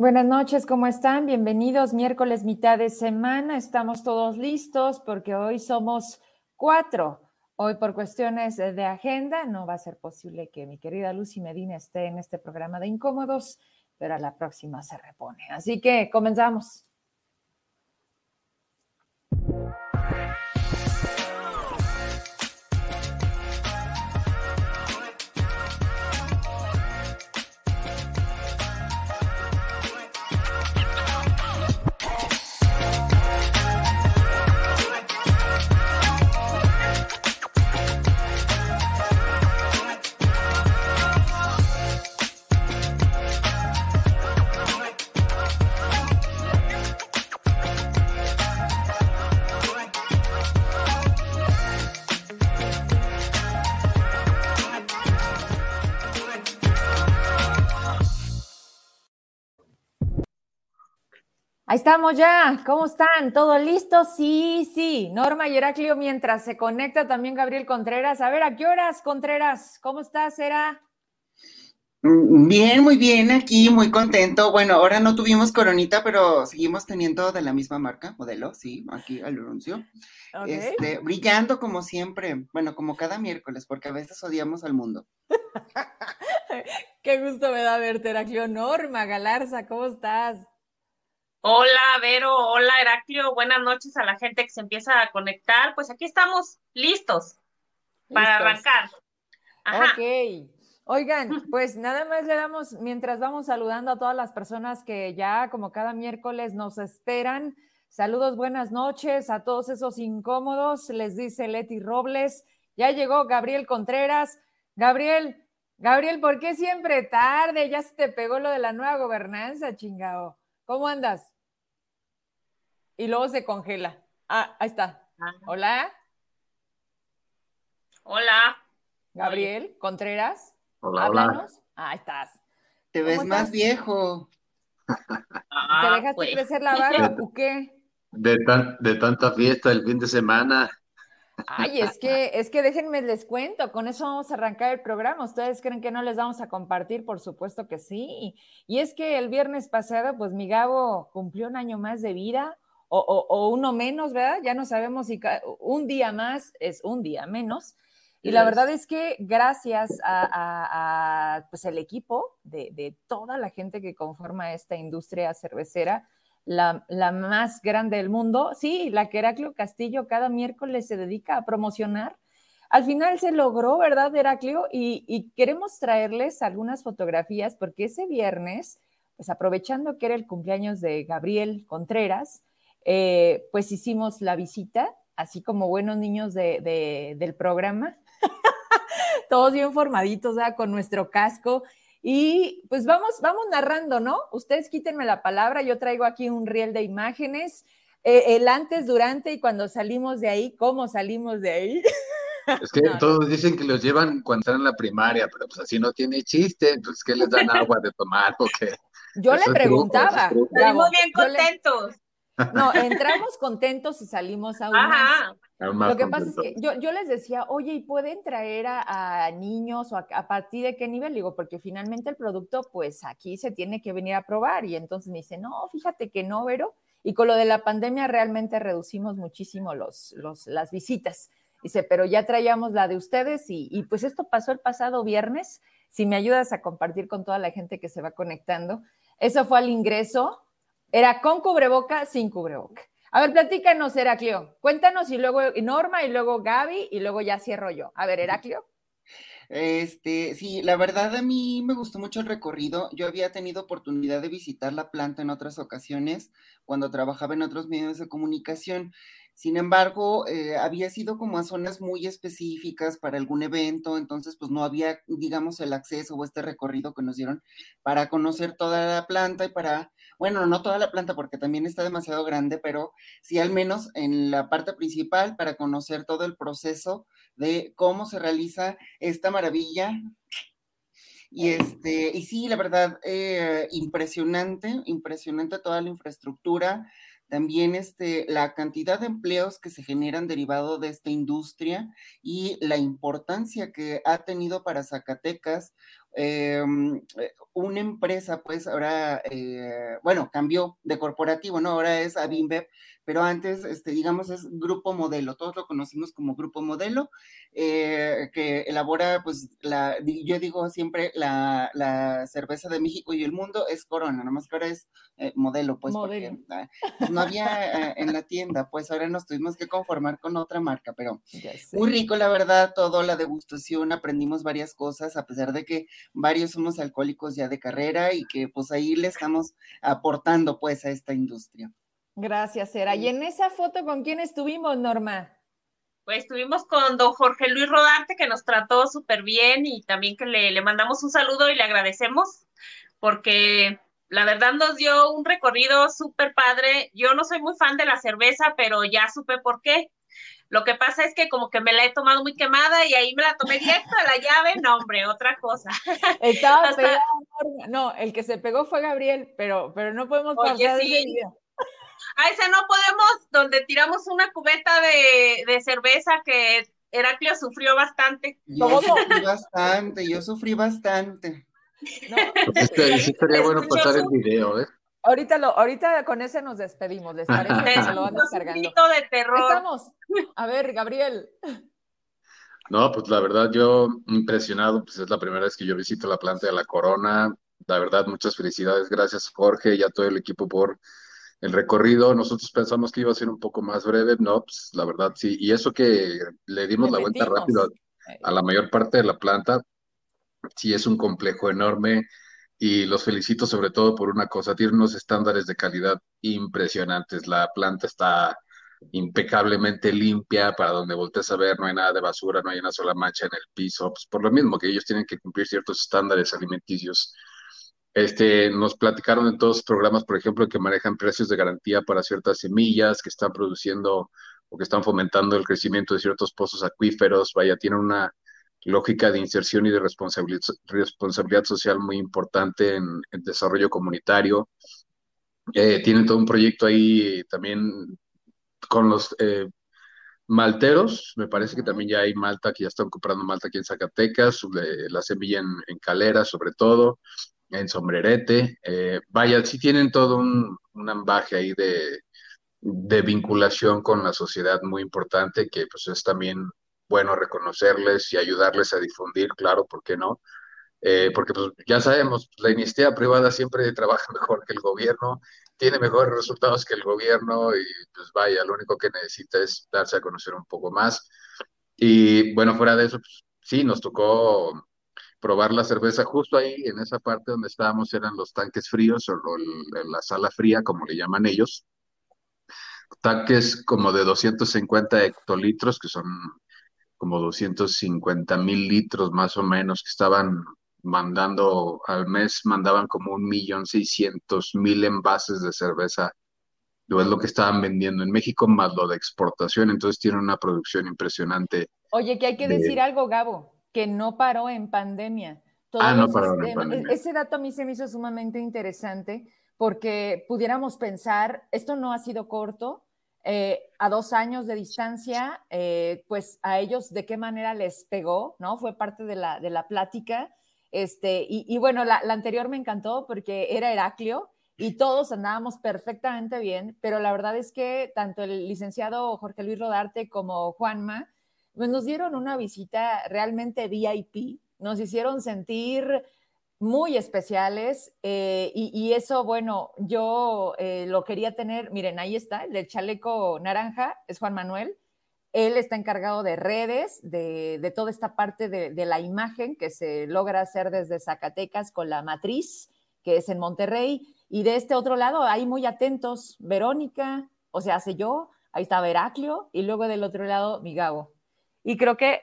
Buenas noches, ¿cómo están? Bienvenidos, miércoles mitad de semana. Estamos todos listos porque hoy somos cuatro. Hoy por cuestiones de agenda no va a ser posible que mi querida Lucy Medina esté en este programa de incómodos, pero a la próxima se repone. Así que comenzamos. Estamos ya. ¿Cómo están? ¿Todo listo? Sí, sí. Norma y Heraclio, mientras se conecta también Gabriel Contreras. A ver, ¿a qué horas, Contreras? ¿Cómo estás, Era? Mm, bien, muy bien, aquí muy contento. Bueno, ahora no tuvimos coronita, pero seguimos teniendo de la misma marca, modelo, sí, aquí al anuncio. Este, brillando como siempre, bueno, como cada miércoles, porque a veces odiamos al mundo. Qué gusto me da verte, Heraclio. Norma Galarza, ¿cómo estás? Hola, Vero, hola, Heraclio, buenas noches a la gente que se empieza a conectar. Pues aquí estamos listos, para arrancar. Ok. Oigan, pues nada más le damos, mientras vamos saludando a todas las personas que ya como cada miércoles nos esperan. Saludos, buenas noches a todos esos incómodos, les dice Leti Robles. Ya llegó Gabriel Contreras. Gabriel, Gabriel, ¿por qué siempre tarde? Ya se te pegó lo de la nueva gobernanza, chingao. ¿Cómo andas? Y luego se congela. Ah, ahí está. Hola. Hola. Gabriel Contreras. Hola, Háblanos. Ah, ahí estás. Te ves más viejo. ¿Te ah, dejaste pues. crecer la barba o qué? De, de tanta fiesta el fin de semana. Ay, es que, es que déjenme les cuento, con eso vamos a arrancar el programa. ¿Ustedes creen que no les vamos a compartir? Por supuesto que sí. Y es que el viernes pasado, pues mi Gabo cumplió un año más de vida, o, uno menos, ¿verdad? Ya no sabemos si un día más es un día menos. Y la verdad es que gracias a, pues el equipo de, de, toda la gente que conforma esta industria cervecera, la, más grande del mundo. Sí, la que Heraclio Castillo cada miércoles se dedica a promocionar. Al final se logró, ¿verdad, Heraclio? Y, queremos traerles algunas fotografías porque ese viernes, pues aprovechando que era el cumpleaños de Gabriel Contreras, eh, pues hicimos la visita, así como buenos niños del programa, todos bien formaditos, con nuestro casco y pues vamos, vamos narrando, ¿no? Ustedes quítenme la palabra, yo traigo aquí un riel de imágenes, eh, el antes, durante y cuando salimos de ahí, cómo salimos de ahí. Es que todos dicen que los llevan cuando están en la primaria, pero pues así no tiene chiste, entonces ¿qué les dan agua de tomar o qué? Yo le preguntaba. Estamos bien contentos. No, entramos contentos y salimos aún más. Lo que pasa es que yo, les decía, oye, ¿y pueden traer a, niños o a, partir de qué nivel? Digo, porque finalmente el producto, pues aquí se tiene que venir a probar. Y entonces me dice, no, fíjate que no, Vero. Y con lo de la pandemia realmente reducimos muchísimo los, los, las visitas. Dice, pero ya traíamos la de ustedes y, y pues esto pasó el pasado viernes. Si me ayudas a compartir con toda la gente que se va conectando. Eso fue al ingreso era con cubreboca, sin cubreboca. A ver, platícanos, Heraclio. Cuéntanos y luego Norma y luego Gaby y luego ya cierro yo. A ver, Heraclio. Este, sí, la verdad a mí me gustó mucho el recorrido. Yo había tenido oportunidad de visitar la planta en otras ocasiones cuando trabajaba en otros medios de comunicación. Sin embargo, eh, había sido como a zonas muy específicas para algún evento, entonces pues no había, digamos, el acceso o este recorrido que nos dieron para conocer toda la planta y para, bueno, no toda la planta porque también está demasiado grande, pero sí al menos en la parte principal para conocer todo el proceso de cómo se realiza esta maravilla. Y este, y sí, la verdad, eh, impresionante, impresionante toda la infraestructura, también este, la cantidad de empleos que se generan derivado de esta industria y la importancia que ha tenido para Zacatecas em, una empresa, pues ahora, bueno, cambió de corporativo, ¿no? Ahora es Abimbev, pero antes, este, digamos, es Grupo Modelo, todos lo conocimos como Grupo Modelo, eh, que elabora, pues, la, yo digo siempre, la, la, cerveza de México y el mundo es Corona, nada más que ahora es eh, Modelo, pues, porque ah, pues, no había eh, en la tienda, pues ahora nos tuvimos que conformar con otra marca, pero muy rico, la verdad, todo, la degustación, aprendimos varias cosas, a pesar de que varios somos alcohólicos ya de carrera y que, pues, ahí le estamos aportando, pues, a esta industria. Gracias, Sera. ¿Y en esa foto con quién estuvimos, Norma? Pues estuvimos con don Jorge Luis Rodarte, que nos trató súper bien y también que le, le mandamos un saludo y le agradecemos porque la verdad nos dio un recorrido súper padre. Yo no soy muy fan de la cerveza, pero ya supe por qué. Lo que pasa es que como que me la he tomado muy quemada y ahí me la tomé directo a la llave, no hombre, otra cosa. Estaba No, el que se pegó fue Gabriel, pero, pero no podemos pasar sí. Ay, ese no podemos, donde tiramos una cubeta de, cerveza que Heraclio sufrió bastante. Yo sufrí bastante, yo sufrí bastante. No. Este, sí estaría bueno pasar el video, ¿eh? Ahorita, lo, ahorita con ese nos despedimos, ¿les parece? Se lo van descargando. de terror. Estamos. A ver, Gabriel. No, pues la verdad yo impresionado, pues es la primera vez que yo visito la planta de la Corona. La verdad, muchas felicidades. Gracias Jorge y a todo el equipo por el recorrido, nosotros pensamos que iba a ser un poco más breve, no, pues la verdad sí, y eso que le dimos la vuelta rápido a, la mayor parte de la planta, sí es un complejo enorme y los felicito sobre todo por una cosa, tiene unos estándares de calidad impresionantes, la planta está impecablemente limpia, para donde voltees a ver no hay nada de basura, no hay una sola mancha en el piso, pues por lo mismo que ellos tienen que cumplir ciertos estándares alimenticios este, nos platicaron en todos los programas, por ejemplo, que manejan precios de garantía para ciertas semillas, que están produciendo o que están fomentando el crecimiento de ciertos pozos acuíferos. Vaya, tienen una lógica de inserción y de responsabilidad, responsabilidad social muy importante en el desarrollo comunitario. Eh, tienen todo un proyecto ahí también con los eh, malteros. Me parece que también ya hay malta, que ya están comprando malta aquí en Zacatecas, la semilla en, en calera sobre todo en sombrerete. Eh, vaya, sí tienen todo un, un ambaje ahí de, de, vinculación con la sociedad muy importante, que pues es también bueno reconocerles y ayudarles a difundir, claro, ¿por qué no? Eh, porque pues ya sabemos, la iniciativa privada siempre trabaja mejor que el gobierno, tiene mejores resultados que el gobierno y pues vaya, lo único que necesita es darse a conocer un poco más. Y bueno, fuera de eso, pues, sí, nos tocó probar la cerveza justo ahí, en esa parte donde estábamos, eran los tanques fríos o la sala fría, como le llaman ellos. Tanques como de 250 hectolitros, que son como 250 mil litros más o menos, que estaban mandando al mes, mandaban como un millón seiscientos mil envases de cerveza. Es lo que estaban vendiendo en México, más lo de exportación. Entonces tienen una producción impresionante. Oye, que hay que decir algo, Gabo que no paró en pandemia. ah, no paró en pandemia. Ese dato a mí se me hizo sumamente interesante porque pudiéramos pensar, esto no ha sido corto, eh, a dos años de distancia, eh, pues a ellos de qué manera les pegó, ¿no? Fue parte de la, de la plática. Este, y, bueno, la, la, anterior me encantó porque era Heraclio y todos andábamos perfectamente bien, pero la verdad es que tanto el licenciado Jorge Luis Rodarte como Juanma, pues nos dieron una visita realmente VIP, nos hicieron sentir muy especiales eh, y, eso, bueno, yo eh, lo quería tener, miren, ahí está, el del chaleco naranja es Juan Manuel, él está encargado de redes, de, toda esta parte de, de, la imagen que se logra hacer desde Zacatecas con la matriz, que es en Monterrey, y de este otro lado, ahí muy atentos, Verónica, o sea, hace yo, ahí está Heraclio, y luego del otro lado, Migabo. Y creo que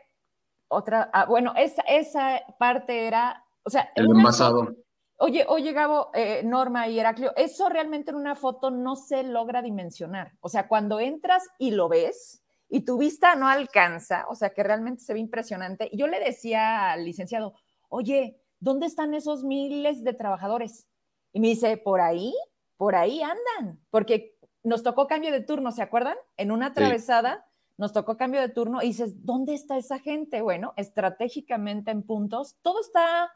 otra, ah, bueno, esa, esa parte era, o sea, el envasado. Oye, oye, Gabo, eh, Norma y Heraclio, eso realmente en una foto no se logra dimensionar. O sea, cuando entras y lo ves y tu vista no alcanza, o sea, que realmente se ve impresionante. Y yo le decía al licenciado, oye, ¿dónde están esos miles de trabajadores? Y me dice, por ahí, por ahí andan, porque nos tocó cambio de turno, ¿se acuerdan? En una atravesada nos tocó cambio de turno y dices, ¿dónde está esa gente? Bueno, estratégicamente en puntos, todo está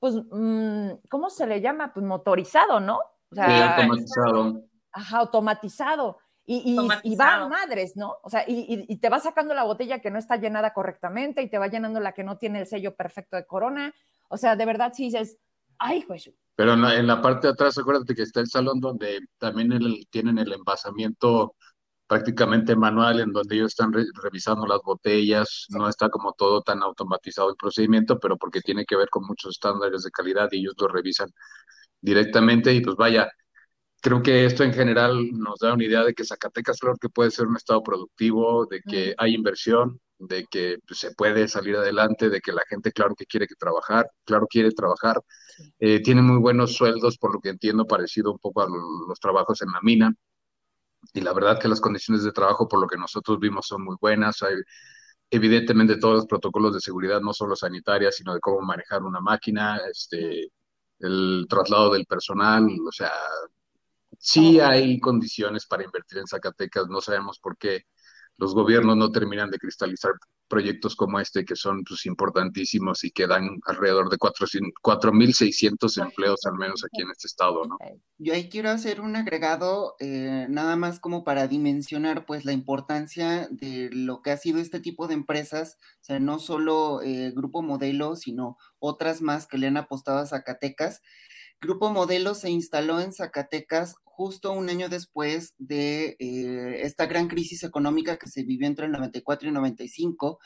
pues, mm, ¿cómo se le llama? Pues motorizado, ¿no? O sea, automatizado. Ajá, automatizado. Y, y, va a madres, ¿no? O sea, y, te va sacando la botella que no está llenada correctamente y te va llenando la que no tiene el sello perfecto de corona. O sea, de verdad sí dices, ay, pues. Pero en la, parte de atrás, acuérdate que está el salón donde también tienen el envasamiento prácticamente manual, en donde ellos están revisando las botellas, no está como todo tan automatizado el procedimiento, pero porque tiene que ver con muchos estándares de calidad y ellos lo revisan directamente. Y pues vaya, creo que esto en general nos da una idea de que Zacatecas, claro que puede ser un estado productivo, de que hay inversión, de que pues, se puede salir adelante, de que la gente, claro que quiere que trabajar, claro quiere trabajar, eh, tiene muy buenos sueldos, por lo que entiendo, parecido un poco a los trabajos en la mina. Y la verdad que las condiciones de trabajo, por lo que nosotros vimos, son muy buenas. Hay, evidentemente, todos los protocolos de seguridad, no solo sanitarias, sino de cómo manejar una máquina, este, el traslado del personal, o sea, Sí hay condiciones para invertir en Zacatecas, no sabemos por qué los gobiernos no terminan de cristalizar proyectos como este que son pues, importantísimos y que dan alrededor de 4.600 empleos al menos aquí en este estado, ¿no? Yo ahí quiero hacer un agregado eh, nada más como para dimensionar pues la importancia de lo que ha sido este tipo de empresas, o sea, no solo eh, Grupo Modelo, sino otras más que le han apostado a Zacatecas. Grupo Modelo se instaló en Zacatecas justo un año después de eh, esta gran crisis económica que se vivió entre el 94 y 95,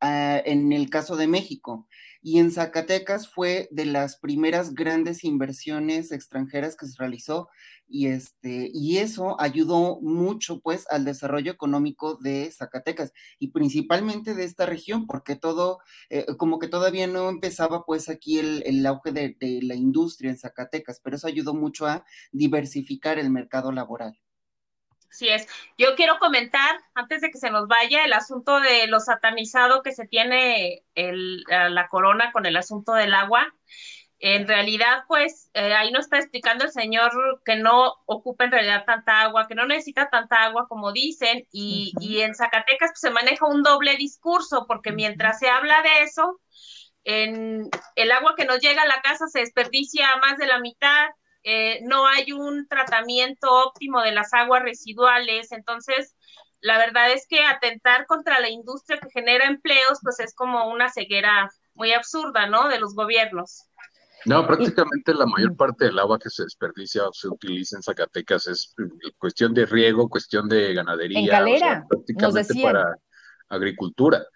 ah, en el caso de México. Y en Zacatecas fue de las primeras grandes inversiones extranjeras que se realizó y, este, y eso ayudó mucho pues al desarrollo económico de Zacatecas y principalmente de esta región, porque todo, eh, como que todavía no empezaba pues aquí el, auge de la industria en Zacatecas, pero eso ayudó mucho a diversificar el mercado laboral. Así es. Yo quiero comentar, antes de que se nos vaya, el asunto de lo satanizado que se tiene el, la corona con el asunto del agua. En realidad, pues eh, ahí nos está explicando el señor que no ocupa en realidad tanta agua, que no necesita tanta agua como dicen, y, y en Zacatecas pues, se maneja un doble discurso, porque mientras se habla de eso, en el agua que nos llega a la casa se desperdicia más de la mitad, eh, no hay un tratamiento óptimo de las aguas residuales, entonces la verdad es que atentar contra la industria que genera empleos, pues es como una ceguera muy absurda, ¿no? De los gobiernos. No, prácticamente la mayor parte del agua que se desperdicia o se utiliza en Zacatecas es eh, cuestión de riego, cuestión de ganadería, en prácticamente para agricultura.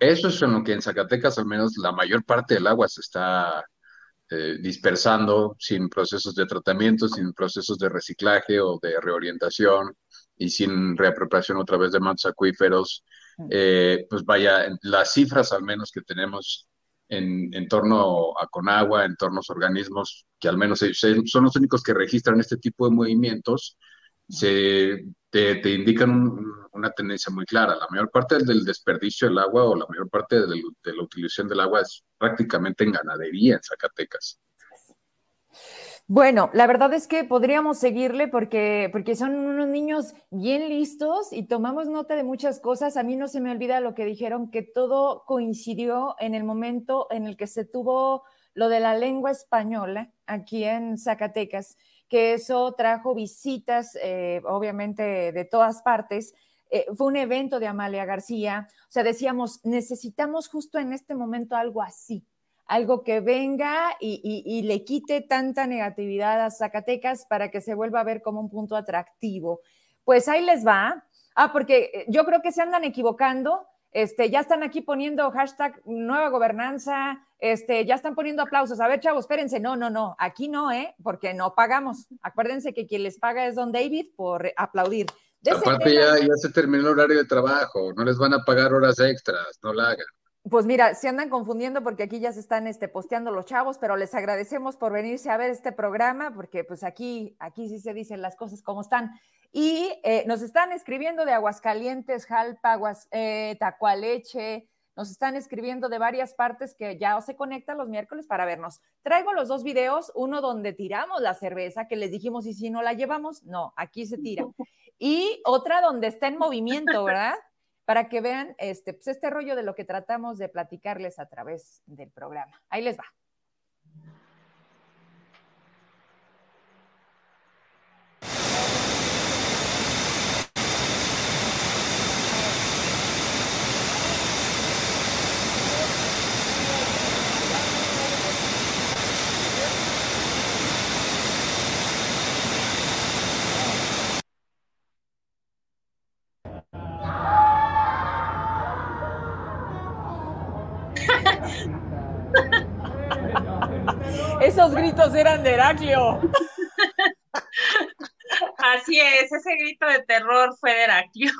Eso es en lo que en Zacatecas al menos la mayor parte del agua se está eh, dispersando sin procesos de tratamiento, sin procesos de reciclaje o de reorientación y sin reapropiación otra vez de mantos acuíferos. Eh, pues vaya, las cifras al menos que tenemos en, torno a Conagua, en torno a los organismos que al menos son los únicos que registran este tipo de movimientos, se, te, indican una tendencia muy clara. La mayor parte del desperdicio del agua o la mayor parte de la utilización del agua es prácticamente en ganadería en Zacatecas. Bueno, la verdad es que podríamos seguirle porque, porque son unos niños bien listos y tomamos nota de muchas cosas. A mí no se me olvida lo que dijeron, que todo coincidió en el momento en el que se tuvo lo de la lengua española aquí en Zacatecas, que eso trajo visitas, eh, obviamente, de todas partes. Eh, fue un evento de Amalia García. O sea, decíamos, necesitamos justo en este momento algo así algo que venga y, le quite tanta negatividad a Zacatecas para que se vuelva a ver como un punto atractivo. Pues ahí les va. Ah, porque yo creo que se andan equivocando. Este, ya están aquí poniendo hashtag nueva gobernanza, este, ya están poniendo aplausos. A ver, chavos, espérense. No, no, no, aquí no, ¿eh? Porque no pagamos. Acuérdense que quien les paga es Don David por aplaudir. Aparte, ya, ya se terminó el horario de trabajo, no les van a pagar horas extras, no la hagan. Pues mira, se andan confundiendo porque aquí ya se están este, posteando los chavos, pero les agradecemos por venirse a ver este programa, porque pues aquí, aquí sí se dicen las cosas como están. Y eh, nos están escribiendo de Aguascalientes, Jalpa, Aguas, eh, Tacualeche, nos están escribiendo de varias partes que ya se conectan los miércoles para vernos. Traigo los dos videos, uno donde tiramos la cerveza, que les dijimos, y si no la llevamos, no, aquí se tira. Y otra donde está en movimiento, ¿verdad? para que vean este, pues este rollo de lo que tratamos de platicarles a través del programa. Ahí les va. Esos gritos eran de Heraclio. Así es, ese grito de terror fue de Heraclio.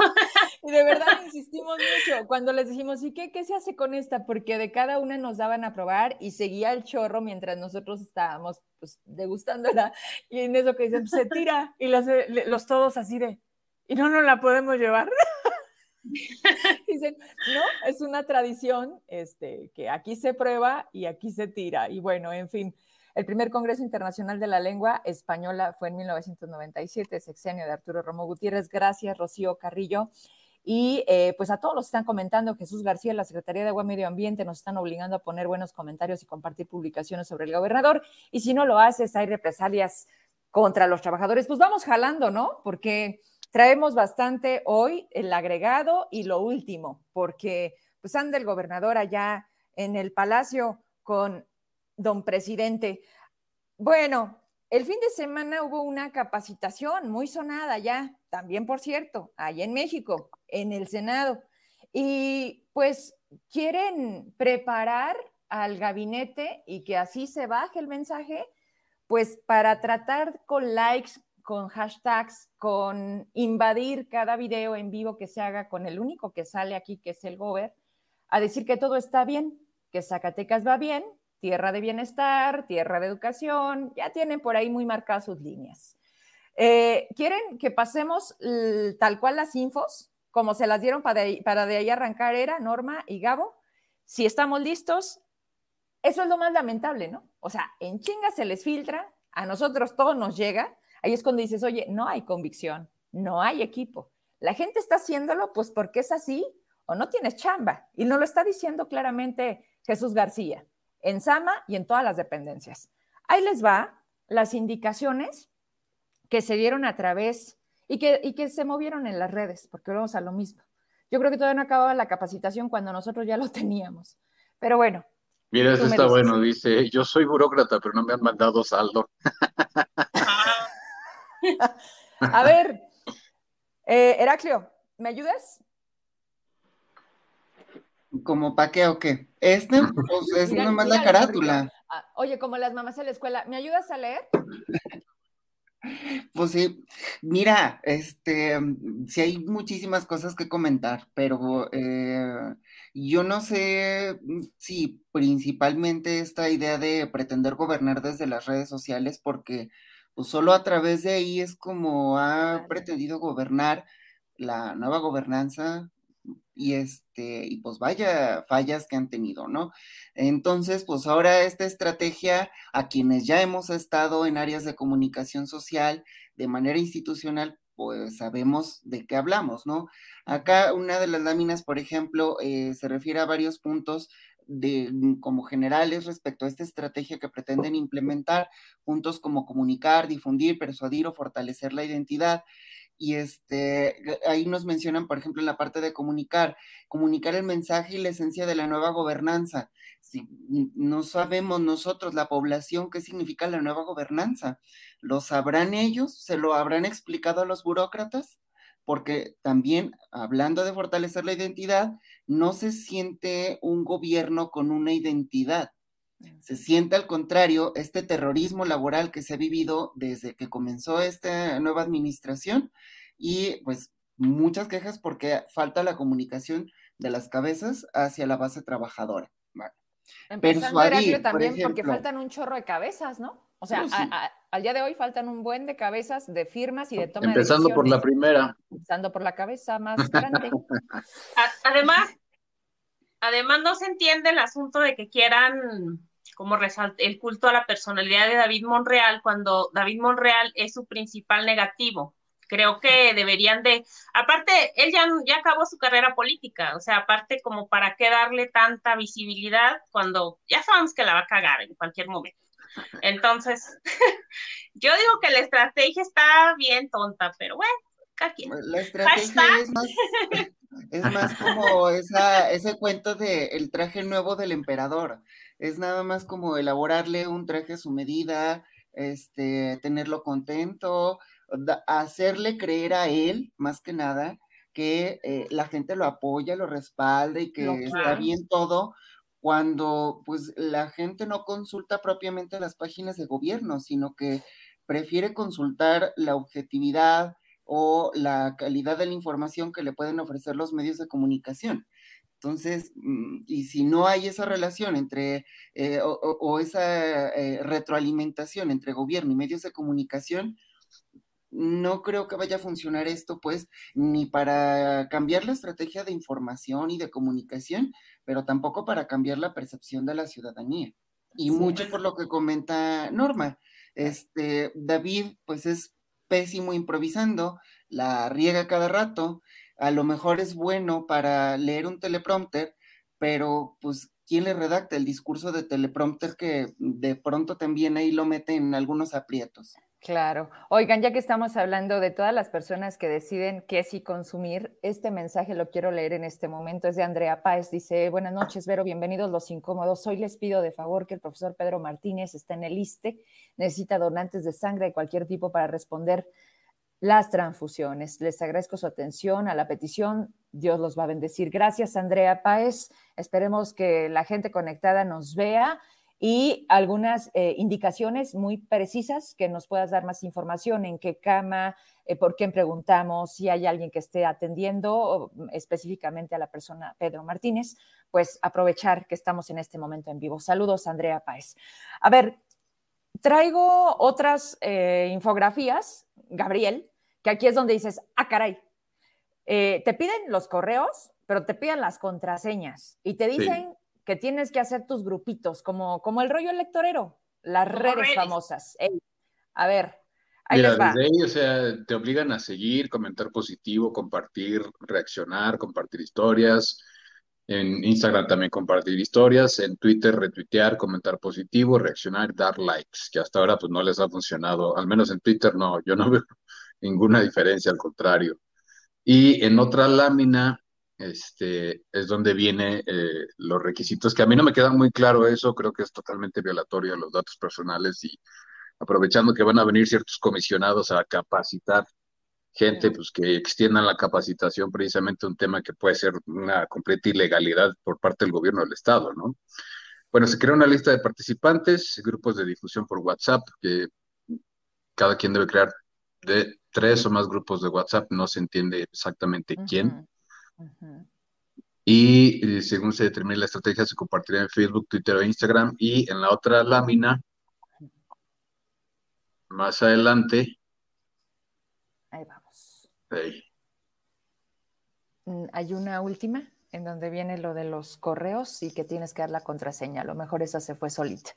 Y de verdad insistimos mucho cuando les dijimos, ¿y qué, qué se hace con esta? Porque de cada una nos daban a probar y seguía el chorro mientras nosotros estábamos pues, degustándola. Y en eso que dicen, se tira. Y los, los todos así de, ¿y no nos la podemos llevar? Dicen, no, es una tradición este, que aquí se prueba y aquí se tira. Y bueno, en fin, el primer Congreso Internacional de la Lengua Española fue en 1997, sexenio de Arturo Romo Gutiérrez. Gracias, Rocío Carrillo. Y eh, pues a todos los que están comentando, Jesús García, la Secretaría de Agua y Medio Ambiente, nos están obligando a poner buenos comentarios y compartir publicaciones sobre el gobernador. Y si no lo haces, hay represalias contra los trabajadores. Pues vamos jalando, ¿no? Porque traemos bastante hoy el agregado y lo último, porque pues anda el gobernador allá en el palacio con don presidente. Bueno, el fin de semana hubo una capacitación muy sonada ya, también por cierto, allá en México, en el Senado. Y pues quieren preparar al gabinete y que así se baje el mensaje, pues para tratar con likes, con hashtags, con invadir cada video en vivo que se haga con el único que sale aquí, que es el Gober, a decir que todo está bien, que Zacatecas va bien, tierra de bienestar, tierra de educación, ya tienen por ahí muy marcadas sus líneas. Eh, ¿Quieren que pasemos tal cual las infos, como se las dieron para de, para de ahí arrancar era Norma y Gabo? Si estamos listos, eso es lo más lamentable, ¿no? O sea, en chinga se les filtra, a nosotros todo nos llega, ahí es cuando dices, oye, no hay convicción, no hay equipo. La gente está haciéndolo pues porque es así o no tienes chamba. Y no lo está diciendo claramente Jesús García en Sama y en todas las dependencias. Ahí les va las indicaciones que se dieron a través y que, y que se movieron en las redes, porque vamos a lo mismo. Yo creo que todavía no acababa la capacitación cuando nosotros ya lo teníamos. Pero bueno. Mira, eso está bueno. Dice, yo soy burócrata, pero no me han mandado saldo. a ver, eh, Heraclio, ¿me ayudas? ¿Como pa' qué o qué? Este, pues es nomás la carátula. Ah, oye, como las mamás en la escuela, ¿me ayudas a leer? Pues sí, mira, este, sí hay muchísimas cosas que comentar, pero eh, yo no sé si principalmente esta idea de pretender gobernar desde las redes sociales, porque pues solo a través de ahí es como ha pretendido gobernar la nueva gobernanza y este, y pues vaya fallas que han tenido, ¿no? Entonces, pues ahora esta estrategia, a quienes ya hemos estado en áreas de comunicación social de manera institucional, pues sabemos de qué hablamos, ¿no? Acá una de las láminas, por ejemplo, eh, se refiere a varios puntos de, como generales respecto a esta estrategia que pretenden implementar, puntos como comunicar, difundir, persuadir o fortalecer la identidad y este, ahí nos mencionan, por ejemplo, en la parte de comunicar, comunicar el mensaje y la esencia de la nueva gobernanza. Si no sabemos nosotros, la población, qué significa la nueva gobernanza, ¿lo sabrán ellos? ¿Se lo habrán explicado a los burócratas? Porque también, hablando de fortalecer la identidad, no se siente un gobierno con una identidad. Se siente al contrario este terrorismo laboral que se ha vivido desde que comenzó esta nueva administración y pues muchas quejas porque falta la comunicación de las cabezas hacia la base trabajadora. Persuadir, también porque faltan un chorro de cabezas, ¿no? O sea, al día de hoy faltan un buen de cabezas de firmas y de toma Empezando de por la primera. Empezando por la cabeza más grande. además, además no se entiende el asunto de que quieran como resalta el culto a la personalidad de David Monreal cuando David Monreal es su principal negativo. Creo que deberían de, aparte, él ya, ya acabó su carrera política, o sea, aparte como para qué darle tanta visibilidad cuando ya sabemos que la va a cagar en cualquier momento. Entonces, yo digo que la estrategia está bien tonta, pero bueno, aquí. La estrategia es más, es más como esa, ese cuento de el traje nuevo del emperador es nada más como elaborarle un traje a su medida, este, tenerlo contento, hacerle creer a él, más que nada, que eh, la gente lo apoya, lo respalda y que está bien todo, cuando pues la gente no consulta propiamente las páginas de gobierno, sino que prefiere consultar la objetividad o la calidad de la información que le pueden ofrecer los medios de comunicación. Entonces, mm, y si no hay esa relación entre, eh, o, esa eh, retroalimentación entre gobierno y medios de comunicación, no creo que vaya a funcionar esto, pues, ni para cambiar la estrategia de información y de comunicación, pero tampoco para cambiar la percepción de la ciudadanía. Y mucho por lo que comenta Norma. Este, David, pues, es pésimo improvisando, la riega cada rato, a lo mejor es bueno para leer un teleprompter, pero pues, ¿quién le redacta el discurso de teleprompter que de pronto también ahí lo mete en algunos aprietos? Claro. Oigan, ya que estamos hablando de todas las personas que deciden qué sí consumir, este mensaje lo quiero leer en este momento. Es de Andrea Páez. Dice, buenas noches, Vero, bienvenidos los incómodos. Hoy les pido de favor que el profesor Pedro Martínez está en el ISTE. Necesita donantes de sangre de cualquier tipo para responder las transfusiones. Les agradezco su atención a la petición. Dios los va a bendecir. Gracias, Andrea Páez. Esperemos que la gente conectada nos vea y algunas eh, indicaciones muy precisas que nos puedas dar más información en qué cama, eh, por quién preguntamos, si hay alguien que esté atendiendo específicamente a la persona Pedro Martínez, pues aprovechar que estamos en este momento en vivo. Saludos, Andrea Páez. A ver, traigo otras eh, infografías, Gabriel, que aquí es donde dices, ah, caray, te piden los correos, pero te piden las contraseñas y te dicen que tienes que hacer tus grupitos, como, como el rollo electorero, las redes famosas. a ver, ahí Mira, les va. desde ahí, o sea, te obligan a seguir, comentar positivo, compartir, reaccionar, compartir historias. En Instagram también compartir historias, en Twitter retuitear, comentar positivo, reaccionar, dar likes, que hasta ahora pues no les ha funcionado, al menos en Twitter no, yo no veo ninguna diferencia, al contrario. Y en otra lámina este, es donde vienen eh, los requisitos, que a mí no me queda muy claro eso, creo que es totalmente violatorio a los datos personales y aprovechando que van a venir ciertos comisionados a capacitar gente, pues que extiendan la capacitación, precisamente un tema que puede ser una completa ilegalidad por parte del gobierno del Estado, ¿no? Bueno, se crea una lista de participantes, grupos de difusión por WhatsApp, que cada quien debe crear de tres o más grupos de WhatsApp, no se entiende exactamente quién. Y eh, según se determine la estrategia, se compartirá en Facebook, Twitter o Instagram. Y en la otra lámina, más adelante. Ahí vamos. Mm, hay una última en donde viene lo de los correos y que tienes que dar la contraseña. A lo mejor esa se fue solita.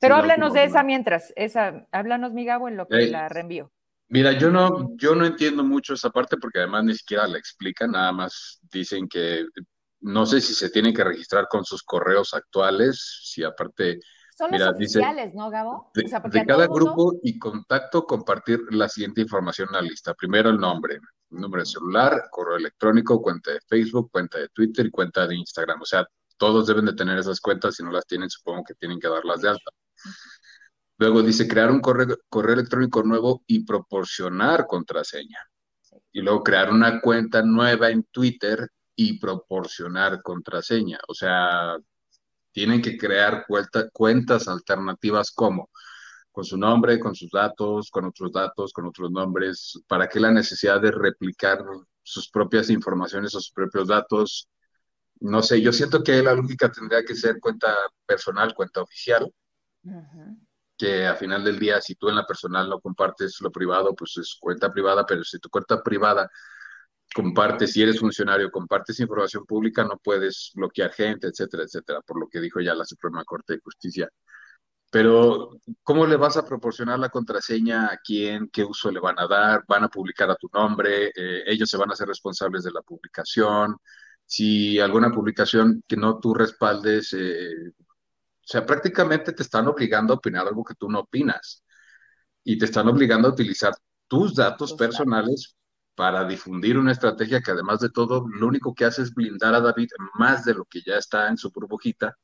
Pero háblanos de esa mientras. Esa, háblanos, mi Gabo, en lo que la reenvío. Mira, yo no, yo no entiendo mucho esa parte porque además ni siquiera la explican, nada más dicen que no sé si se tienen que registrar con sus correos actuales, si aparte... Son los oficiales, ¿no, Gabo? De, cada grupo y contacto compartir la siguiente información en la lista. Primero el nombre, número de celular, correo electrónico, cuenta de Facebook, cuenta de Twitter y cuenta de Instagram. O sea, todos deben de tener esas cuentas, si no las tienen, supongo que tienen que darlas de alta. Luego dice crear un correo, correo electrónico nuevo y proporcionar contraseña. Y luego crear una cuenta nueva en Twitter y proporcionar contraseña. O sea, tienen que crear cuentas alternativas como con su nombre, con sus datos, con otros datos, con otros nombres. ¿Para qué la necesidad de replicar sus propias informaciones o sus propios datos? No sé, yo siento que la lógica tendría que ser cuenta personal, cuenta oficial que a final del día, si tú en la personal no compartes lo privado, pues es cuenta privada, pero si tu cuenta privada compartes, si eres funcionario, compartes información pública, no puedes bloquear gente, etcétera, etcétera, por lo que dijo ya la Suprema Corte de Justicia. Pero, ¿cómo le vas a proporcionar la contraseña a quién? ¿Qué uso le van a dar? ¿Van a publicar a tu nombre? Eh, ¿Ellos se van a hacer responsables de la publicación? Si alguna publicación que no tú respaldes eh, o sea, prácticamente te están obligando a opinar algo que tú no opinas. Y te están obligando a utilizar tus datos personales para difundir una estrategia que además de todo lo único que hace es blindar a David más de lo que ya está en su burbujita,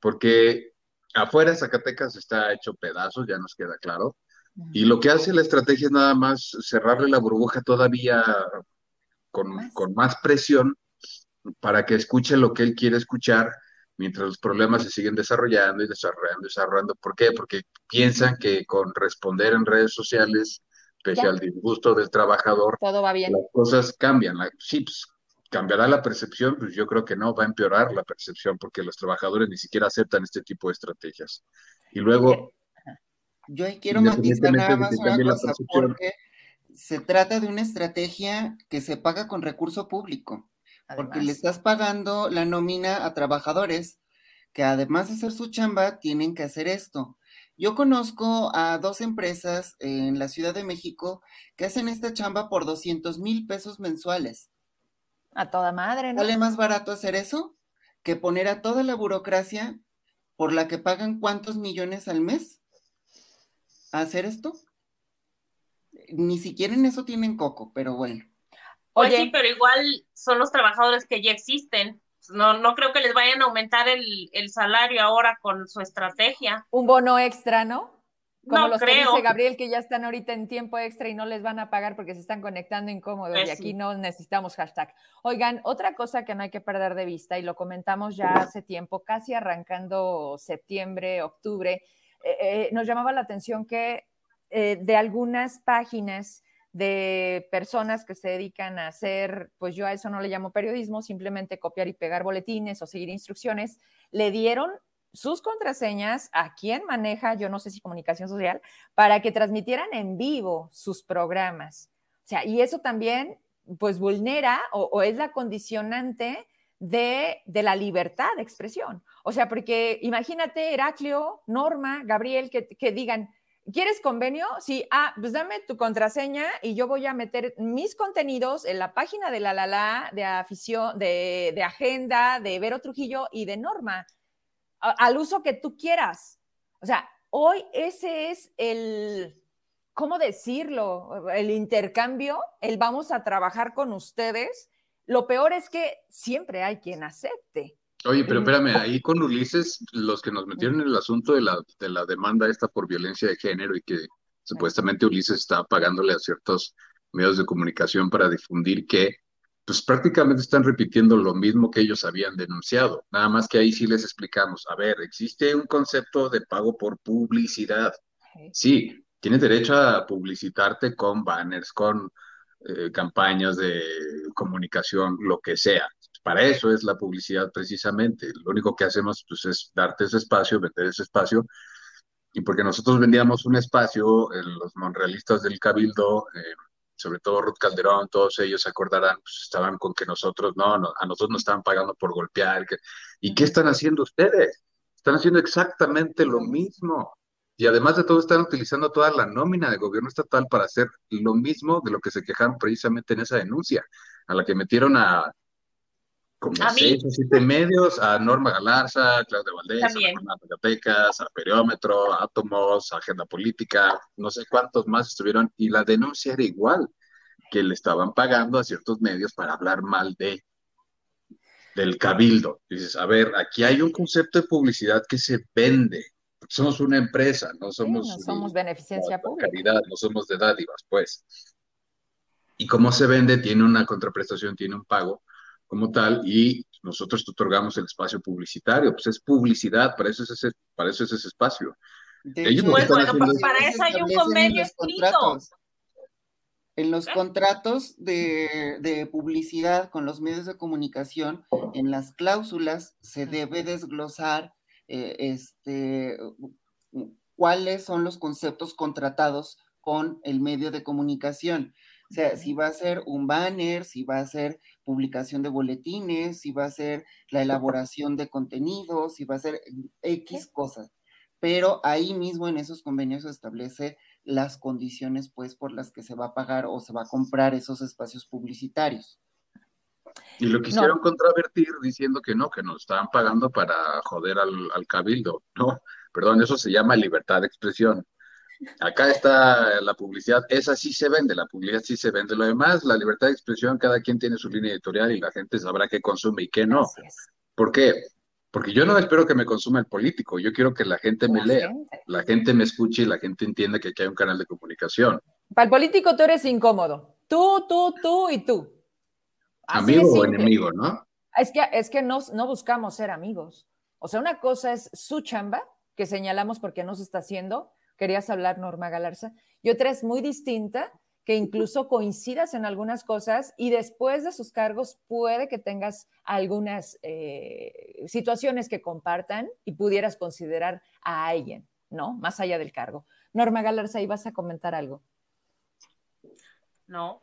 porque afuera Zacatecas está hecho pedazos, ya nos queda claro, y lo que hace la estrategia es nada más cerrarle la burbuja todavía con, con más presión para que escuche lo que él quiere escuchar mientras los problemas se siguen desarrollando y desarrollando y desarrollando. ¿Por qué? Porque piensan que con responder en redes sociales, pese al disgusto del trabajador, todo va bien. Las cosas cambian. sí, pues cambiará la percepción, pues yo creo que no, va a empeorar la percepción porque los trabajadores ni siquiera aceptan este tipo de estrategias. Y luego... Yo quiero matizar nada más una cosa, porque se trata de una estrategia que se paga con recurso público, porque le estás pagando la nómina a trabajadores que además de hacer su chamba, tienen que hacer esto. Yo conozco a dos empresas en la Ciudad de México que hacen esta chamba por 200 mil pesos mensuales. A toda madre, ¿no? ¿Sale más barato hacer eso que poner a toda la burocracia por la que pagan cuántos millones al mes a hacer esto? Ni siquiera en eso tienen coco, pero bueno. Pues Oye, sí, pero igual son los trabajadores que ya existen. No, no creo que les vayan a aumentar el, el salario ahora con su estrategia. Un bono extra, ¿no? Como los que dice Gabriel que ya están ahorita en tiempo extra y no les van a pagar porque se están conectando incómodos y pues aquí no necesitamos hashtag. Oigan, otra cosa que no hay que perder de vista y lo comentamos ya hace tiempo, casi arrancando septiembre, octubre, eh, eh, nos llamaba la atención que eh, de algunas páginas de personas que se dedican a hacer, pues yo a eso no le llamo periodismo, simplemente copiar y pegar boletines o seguir instrucciones, le dieron sus contraseñas a quien maneja, yo no sé si comunicación social, para que transmitieran en vivo sus programas. O sea, y eso también, pues, vulnera o, es la condicionante de, la libertad de expresión. O sea, porque imagínate, Heraclio, Norma, Gabriel, que, digan, ¿Quieres convenio? Sí, ah, pues dame tu contraseña y yo voy a meter mis contenidos en la página de la la de afición, de, de agenda, de Vero Trujillo y de Norma al uso que tú quieras. O sea, hoy ese es el, ¿cómo decirlo? El intercambio, el vamos a trabajar con ustedes. Lo peor es que siempre hay quien acepte. Oye, pero espérame, ahí con Ulises, los que nos metieron en el asunto de la, de la demanda esta por violencia de género y que supuestamente Ulises está pagándole a ciertos medios de comunicación para difundir que pues prácticamente están repitiendo lo mismo que ellos habían denunciado. Nada más que ahí sí les explicamos, a ver, existe un concepto de pago por publicidad. Sí, tienes derecho a publicitarte con banners, con eh, campañas de comunicación, lo que sea. Para eso es la publicidad precisamente. Lo único que hacemos pues, es darte ese espacio, vender ese espacio. Y porque nosotros vendíamos un espacio, los monrealistas del Cabildo, eh, sobre todo Ruth Calderón, todos ellos se acordarán, pues estaban con que nosotros, no, a nosotros nos estaban pagando por golpear. ¿Y qué están haciendo ustedes? Están haciendo exactamente lo mismo. Y además de todo, están utilizando toda la nómina de gobierno estatal para hacer lo mismo de lo que se quejaron precisamente en esa denuncia, a la que metieron a como seis o siete medios, a Norma Galarza, a Claudia Valdés, a Fernanda Pecas, a Periómetro, a Átomos, a Agenda Política, no sé cuántos más estuvieron, y la denuncia era igual, que le estaban pagando a ciertos medios para hablar mal de del cabildo. Dices, a ver, aquí hay un concepto de publicidad que se vende. Somos una empresa, no somos... no somos beneficencia pública. no somos de dádivas, pues. Y cómo se vende, tiene una contraprestación, tiene un pago como tal y nosotros te otorgamos el espacio publicitario, pues es publicidad, para eso es ese, para eso es ese espacio. Ellos pues, bueno, pues para eso hay un convenio escrito. En los ¿Eh? contratos de, de, publicidad con los medios de comunicación, en las cláusulas se debe desglosar eh, este, cuáles son los conceptos contratados con el medio de comunicación. O sea, si va a ser un banner, si va a ser publicación de boletines, si va a ser la elaboración de contenidos, si va a ser X cosas. Pero ahí mismo en esos convenios se establece las condiciones, pues, por las que se va a pagar o se va a comprar esos espacios publicitarios. Y lo quisieron contravertir diciendo que no, que nos estaban pagando para joder al, al cabildo. No, perdón, eso se llama libertad de expresión. Acá está la publicidad, esa sí se vende, la publicidad sí se vende. Lo demás, la libertad de expresión, cada quien tiene su línea editorial y la gente sabrá qué consume y qué no. ¿Por qué? Porque yo no espero que me consuma el político, yo quiero que la gente me lea, la gente me escuche y la gente entienda que aquí hay un canal de comunicación. Para el político tú eres incómodo. Tú, tú, tú y tú. Amigo o enemigo, ¿no? Es que, es que no, no buscamos ser amigos. O sea, una cosa es su chamba, que señalamos porque no se está haciendo, querías hablar, Norma Galarza, y otra es muy distinta, que incluso coincidas en algunas cosas y después de sus cargos puede que tengas algunas eh, situaciones que compartan y pudieras considerar a alguien, ¿no? Más allá del cargo. Norma Galarza, vas a comentar algo? No.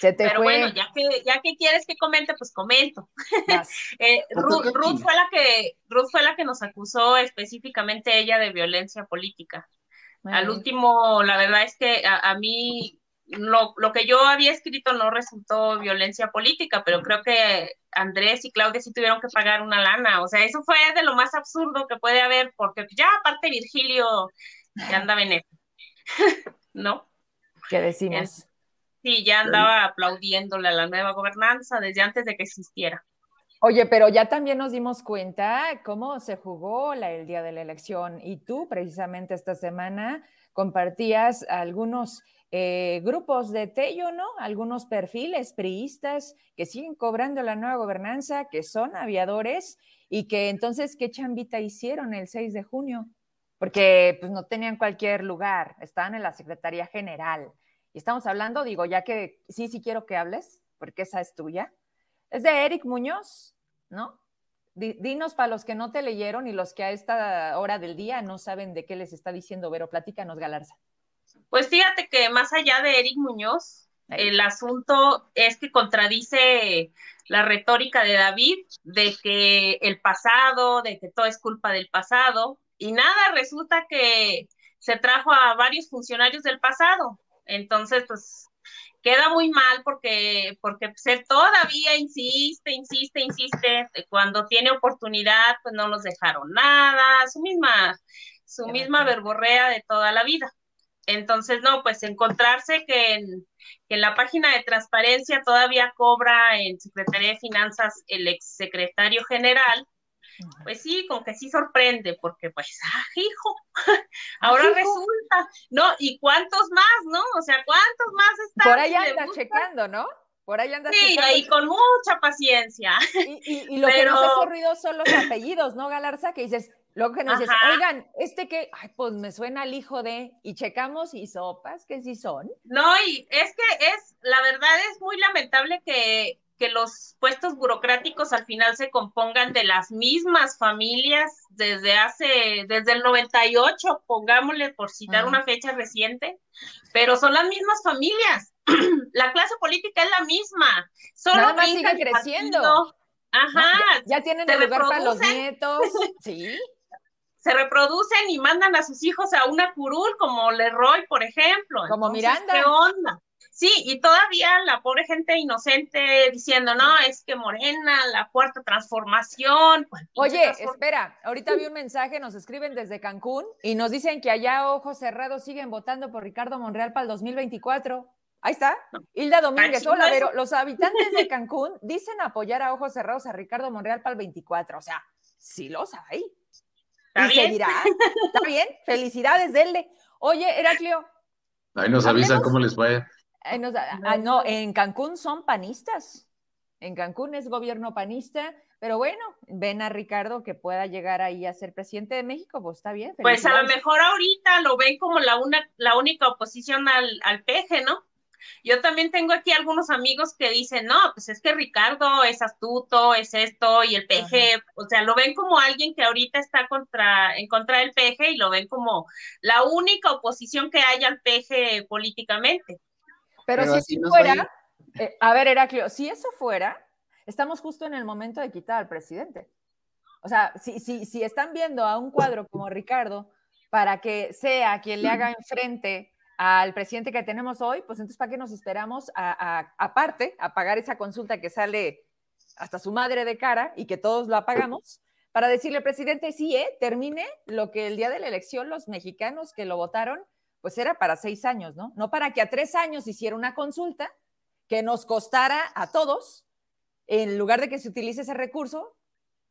Pero bueno, ya que, ya que quieres que comente, pues comento. Eh, Ruth, fue la que, Ruth fue la que nos acusó específicamente ella de violencia política. Al último, la verdad es que a, mí lo, lo, que yo había escrito no resultó violencia política, pero creo que Andrés y Claudia sí tuvieron que pagar una lana. O sea, eso fue de lo más absurdo que puede haber, porque ya aparte Virgilio ya andaba en eso. ¿No? ¿Qué decimos? Sí, ya andaba aplaudiéndole a la nueva gobernanza desde antes de que existiera. Oye, pero ya también nos dimos cuenta cómo se jugó el día de la elección y tú precisamente esta semana compartías algunos eh, grupos de Tello, ¿no? Algunos perfiles priistas que siguen cobrando la nueva gobernanza, que son aviadores y que entonces, ¿qué chambita hicieron el 6 de junio? Porque pues no tenían cualquier lugar, estaban en la Secretaría General. Y estamos hablando, digo, ya que sí, sí quiero que hables, porque esa es tuya. Es de Eric Muñoz, ¿no? Dinos para los que no te leyeron y los que a esta hora del día no saben de qué les está diciendo Vero, platícanos, Galarza. Pues fíjate que más allá de Eric Muñoz, el asunto es que contradice la retórica de David de que el pasado, de que todo es culpa del pasado, y nada, resulta que se trajo a varios funcionarios del pasado. Entonces, pues queda muy mal porque, porque pues, él todavía insiste, insiste, insiste. Cuando tiene oportunidad, pues no nos dejaron nada, su misma, su misma verborrea de toda la vida. Entonces, no, pues encontrarse que en, que en la página de transparencia todavía cobra en Secretaría de Finanzas el exsecretario general, pues sí, como que sí sorprende, porque pues, ah, hijo, ahora resulta, ¿no? ¿Y cuántos más, no? O sea, ¿cuántos más están? Por ahí anda checando, ¿no? Por ahí anda Sí, ahí con mucha paciencia. Y, lo que nos hace ruido son los apellidos, ¿no, Galarza? Que dices, lo que nos dices, oigan, este que, ay, pues me suena al hijo de, y checamos y sopas que sí son. No, y es que es, la verdad es muy lamentable que que los puestos burocráticos al final se compongan de las mismas familias desde hace, desde el 98, pongámosle por citar una fecha reciente, pero son las mismas familias. la clase política es la misma. Solo Nada más sigue creciendo. Ajá. ya, tienen el lugar para los nietos. Sí. Se reproducen y mandan a sus hijos a una curul como Leroy, por ejemplo. Como Miranda. ¿Qué onda? Sí, y todavía la pobre gente inocente diciendo, no, es que Morena, la cuarta transformación. Oye, espera, ahorita vi un mensaje, nos escriben desde Cancún y nos dicen que allá ojos cerrados siguen votando por Ricardo Monreal para el 2024. Ahí está, Hilda Domínguez. Hola, pero los habitantes de Cancún dicen apoyar a ojos cerrados a Ricardo Monreal para el 24. O sea, sí los hay. ¿Está bien? está bien, felicidades, denle. Oye, Heraclio. Ahí nos avisan cómo les vaya. Ah, no, en Cancún son panistas. En Cancún es gobierno panista, pero bueno, ven a Ricardo que pueda llegar ahí a ser presidente de México, pues está bien. Pues a lo mejor ahorita lo ven como la, una, la única oposición al, al peje, ¿no? Yo también tengo aquí algunos amigos que dicen, no, pues es que Ricardo es astuto, es esto, y el PG, o sea, lo ven como alguien que ahorita está contra, en contra del PG y lo ven como la única oposición que hay al PG políticamente. Pero, si fuera, eh, a ver, Heraclio, si eso fuera, estamos justo en el momento de quitar al presidente. O sea, si, si, si están viendo a un cuadro como Ricardo para que sea quien le haga enfrente al presidente que tenemos hoy, pues entonces, ¿para qué nos esperamos a, aparte a pagar esa consulta que sale hasta su madre de cara y que todos lo apagamos? Para decirle, presidente, sí, eh, termine lo que el día de la elección los mexicanos que lo votaron pues era para seis años, ¿no? No para que a tres años hiciera una consulta que nos costara a todos, en lugar de que se utilice ese recurso,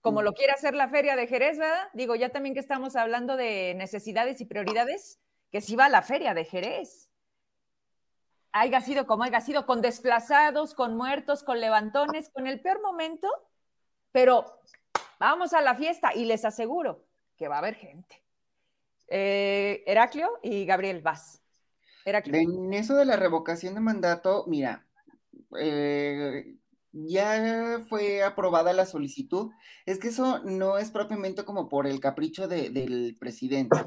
como lo quiere hacer la feria de Jerez, ¿verdad? Digo, ya también que estamos hablando de necesidades y prioridades, que si va a la feria de Jerez. Haya sido como haya sido, con desplazados, con muertos, con levantones, con el peor momento, pero vamos a la fiesta y les aseguro que va a haber gente. Eh, Heraclio y Gabriel Vaz. En eso de la revocación de mandato, mira, eh, ya fue aprobada la solicitud. Es que eso no es propiamente como por el capricho del presidente.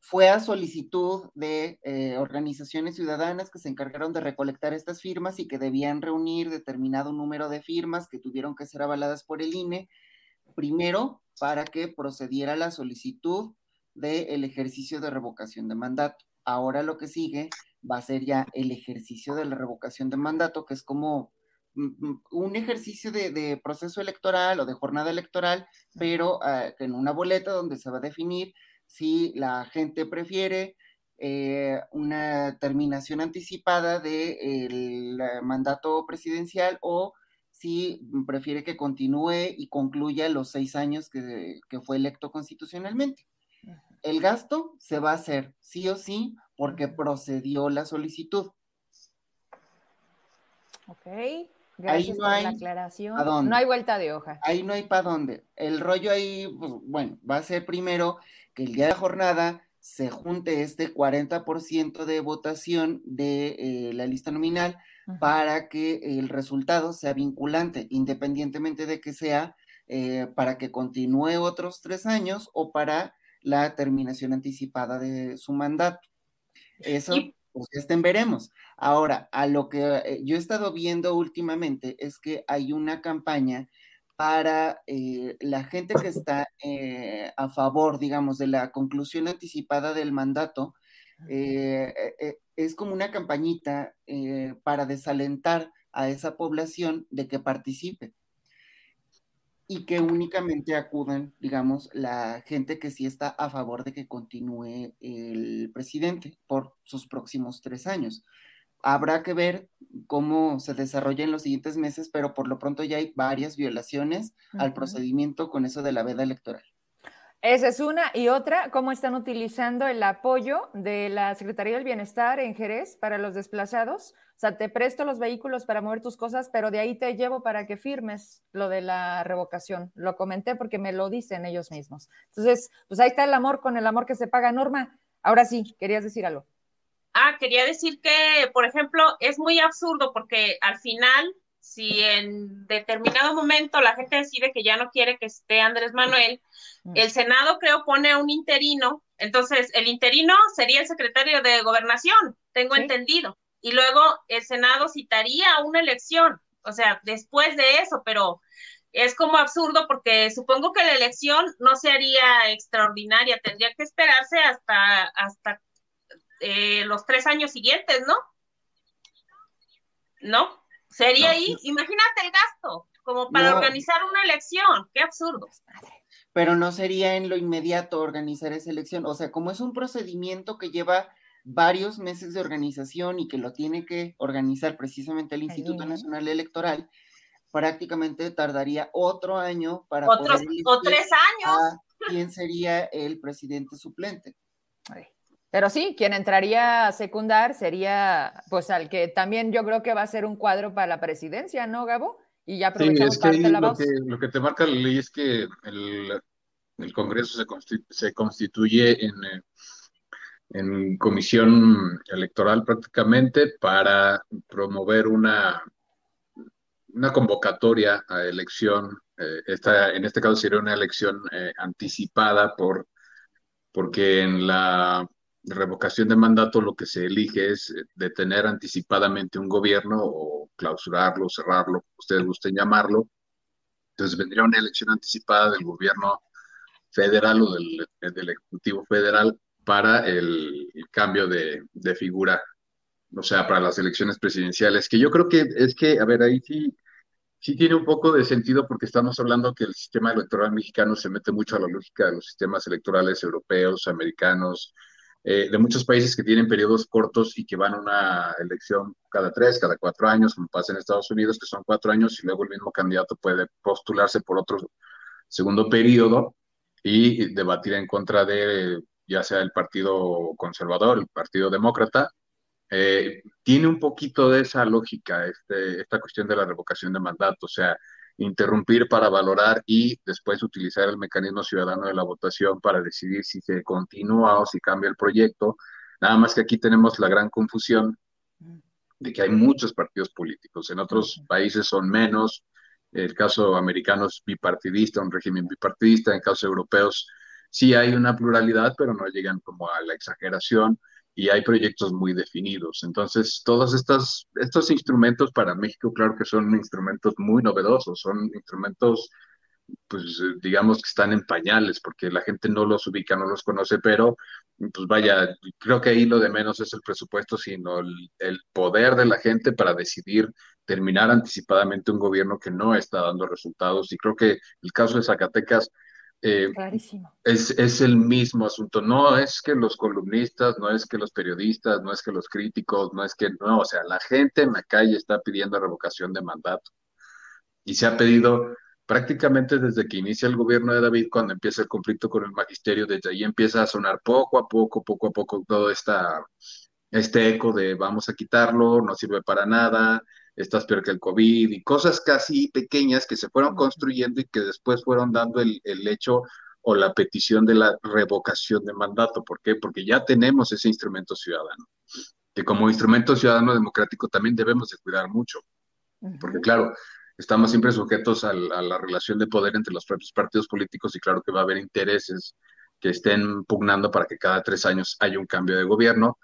Fue a solicitud de eh, organizaciones ciudadanas que se encargaron de recolectar estas firmas y que debían reunir determinado número de firmas que tuvieron que ser avaladas por el INE, primero para que procediera la solicitud del ejercicio de revocación de mandato. Ahora lo que sigue va a ser ya el ejercicio de la revocación de mandato, que es como mm, mm, un ejercicio de, proceso electoral o de jornada electoral, pero ah, en una boleta donde se va a definir si la gente prefiere eh, una terminación anticipada del mandato presidencial o si prefiere que continúe y concluya los seis años que fue electo constitucionalmente el gasto se va a hacer sí o sí porque procedió la solicitud. Ok, gracias por la aclaración. No hay vuelta de hoja. Ahí no hay para dónde. El rollo ahí, pues, bueno, va a ser primero que el día de jornada se junte este 40% de votación de eh, la lista nominal para que el resultado sea vinculante, independientemente de que sea eh, para que continúe otros tres años o para la terminación anticipada de su mandato. Eso, pues estén veremos. Ahora, a lo que eh, yo he estado viendo últimamente es que hay una campaña para eh, la gente que está eh, a favor, digamos, de la conclusión anticipada del mandato, es como una campañita para desalentar a esa población de que participe y que únicamente acudan, digamos, la gente que sí está a favor de que continúe el presidente por sus próximos tres años. Habrá que ver cómo se desarrolla en los siguientes meses, pero por lo pronto ya hay varias violaciones al procedimiento con eso de la veda electoral. Esa es una. Y otra, cómo están utilizando el apoyo de la Secretaría del Bienestar en Jerez para los desplazados. O sea, te presto los vehículos para mover tus cosas, pero de ahí te llevo para que firmes lo de la revocación. Lo comenté porque me lo dicen ellos mismos. Entonces, pues ahí está el amor con el amor que se paga. Norma, ahora sí, querías decir algo. Ah, quería decir que, por ejemplo, es muy absurdo porque al final si en determinado momento la gente decide que ya no quiere que esté Andrés Manuel, mm. el Senado creo pone a un interino, entonces el interino sería el secretario de gobernación, tengo entendido, y luego el Senado citaría una elección, o sea, después de eso, pero es como absurdo porque supongo que la elección no se haría extraordinaria, tendría que esperarse hasta, hasta eh, los tres años siguientes, ¿no? ¿No? Sería ahí, imagínate el gasto, como para organizar una elección, qué absurdo. Pero no sería en lo inmediato organizar esa elección, o sea, como es un procedimiento que lleva varios meses de organización y que lo tiene que organizar precisamente el Instituto Nacional Electoral, prácticamente tardaría otro año para Otros, o tres años. quién sería el presidente suplente. Pero sí, quien entraría a secundar sería, pues al que también yo creo que va a ser un cuadro para la presidencia, ¿no, Gabo? Y ya aprovechamos sí, es que la lo, que, lo que te marca la ley es que el, el Congreso se, se constituye en, eh, en comisión electoral prácticamente para promover una, una convocatoria a elección. Eh, esta, en este caso sería una elección eh, anticipada por porque en la revocación de mandato lo que se elige es eh, detener anticipadamente un gobierno o clausurarlo, cerrarlo, ustedes gusten llamarlo. Entonces vendría una elección anticipada del gobierno federal o del, del Ejecutivo Federal para el, cambio de, de, figura, o sea, para las elecciones presidenciales, que yo creo que es que, a ver, ahí sí, sí tiene un poco de sentido porque estamos hablando que el sistema electoral mexicano se mete mucho a la lógica de los sistemas electorales europeos, americanos, eh, de muchos países que tienen periodos cortos y que van a una elección cada tres, cada cuatro años, como pasa en Estados Unidos, que son cuatro años y luego el mismo candidato puede postularse por otro segundo periodo y debatir en contra de ya sea el Partido Conservador, el Partido Demócrata. Eh, tiene un poquito de esa lógica, este, esta cuestión de la revocación de mandato, o sea, interrumpir para valorar y después utilizar el mecanismo ciudadano de la votación para decidir si se continúa o si cambia el proyecto. Nada más que aquí tenemos la gran confusión de que hay muchos partidos políticos. En otros países son menos. El caso americano es bipartidista, un régimen bipartidista. En casos europeos sí hay una pluralidad, pero no llegan como a la exageración y hay proyectos muy definidos. Entonces, todos estos, estos instrumentos para México, claro que son instrumentos muy novedosos, son instrumentos, pues digamos que están en pañales, porque la gente no los ubica, no los conoce, pero pues vaya, creo que ahí lo de menos es el presupuesto, sino el, el poder de la gente para decidir terminar anticipadamente un gobierno que no está dando resultados. Y creo que el caso de Zacatecas eh, es, es, el mismo asunto. No es que los columnistas, no es que los periodistas, no es que los críticos, no es que, no, o sea, la gente en la calle está pidiendo revocación de mandato. Y se ha pedido prácticamente desde que inicia el gobierno de David, cuando empieza el conflicto con el magisterio, desde ahí empieza a sonar poco a poco, poco a poco todo esta, este eco de vamos a quitarlo, no sirve para nada, estás peor que el COVID y cosas casi pequeñas que se fueron construyendo y que después fueron dando el, hecho o la petición de la revocación de mandato. ¿Por qué? Porque ya tenemos ese instrumento ciudadano, que como instrumento ciudadano democrático también debemos de cuidar mucho. Porque claro, estamos siempre sujetos a, a la relación de poder entre los propios partidos políticos y claro que va a haber intereses que estén pugnando para que cada tres años haya un cambio de gobierno,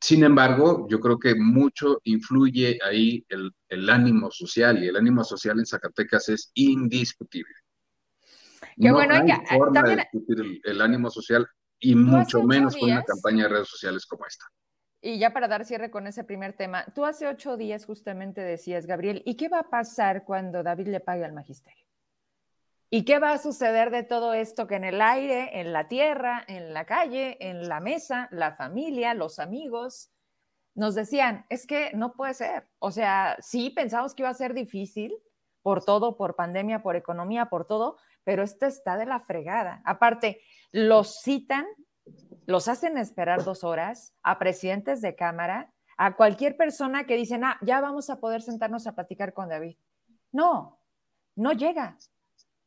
sin embargo, yo creo que mucho influye ahí el, ánimo social y el ánimo social en Zacatecas es indiscutible. Qué bueno, hay forma de discutir el, ánimo social y mucho menos con una campaña de redes sociales como esta. Y ya para dar cierre con ese primer tema, tú hace ocho días justamente decías, Gabriel, ¿y qué va a pasar cuando David le pague al magisterio? ¿Y qué va a suceder de todo esto que en el aire, en la tierra, en la calle, en la mesa, la familia, los amigos, nos decían, es que no puede ser. O sea, sí pensamos que iba a ser difícil por todo, por pandemia, por economía, por todo, pero esto está de la fregada. Aparte, los citan, los hacen esperar dos horas a presidentes de cámara, a cualquier persona que dicen, ah, ya vamos a poder sentarnos a platicar con David. No, no llega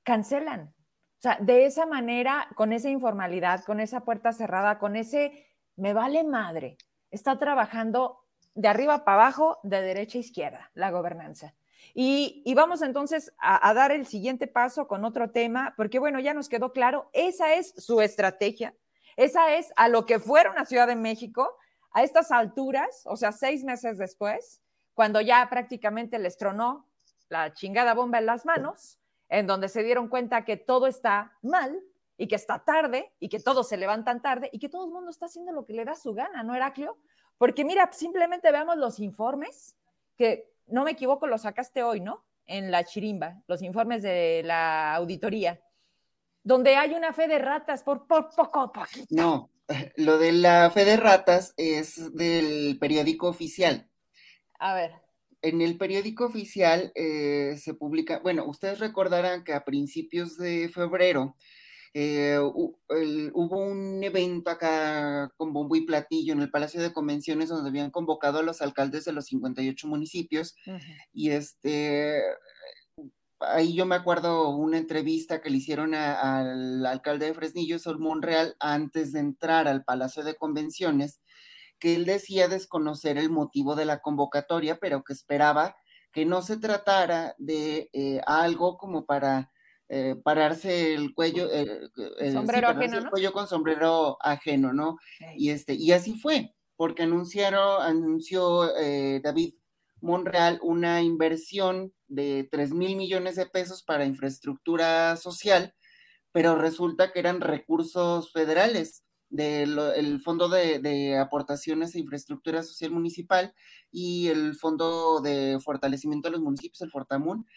cancelan. O sea, de esa manera, con esa informalidad, con esa puerta cerrada, con ese me vale madre, está trabajando de arriba para abajo, de derecha a izquierda, la gobernanza. Y, vamos entonces a, a, dar el siguiente paso con otro tema, porque bueno, ya nos quedó claro, esa es su estrategia, esa es a lo que fueron a Ciudad de México a estas alturas, o sea, seis meses después, cuando ya prácticamente les tronó la chingada bomba en las manos, en donde se dieron cuenta que todo está mal y que está tarde y que todos se levantan tarde y que todo el mundo está haciendo lo que le da su gana, ¿no, Heraclio? Porque mira, simplemente veamos los informes, que no me equivoco, los sacaste hoy, ¿no? En la chirimba, los informes de la auditoría, donde hay una fe de ratas por, por poco, poquito. No, lo de la fe de ratas es del periódico oficial. A ver en el periódico oficial eh, se publica, bueno, ustedes recordarán que a principios de febrero eh, hubo un evento acá con bombo y platillo en el Palacio de Convenciones donde habían convocado a los alcaldes de los 58 municipios y este ahí yo me acuerdo una entrevista que le hicieron al alcalde de Fresnillo, Sol Monreal, antes de entrar al Palacio de Convenciones, que él decía desconocer el motivo de la convocatoria, pero que esperaba que no se tratara de eh, algo como para eh, pararse el cuello, eh, sombrero ajeno, el cuello con sombrero ajeno, ¿no? Y este, y así fue, porque anunciaron, anunció David Monreal una inversión de 3 mil millones de pesos para infraestructura social, pero resulta que eran recursos federales del Fondo de, Aportaciones e Infraestructura Social Municipal y el Fondo de Fortalecimiento de los Municipios, el Fortamun.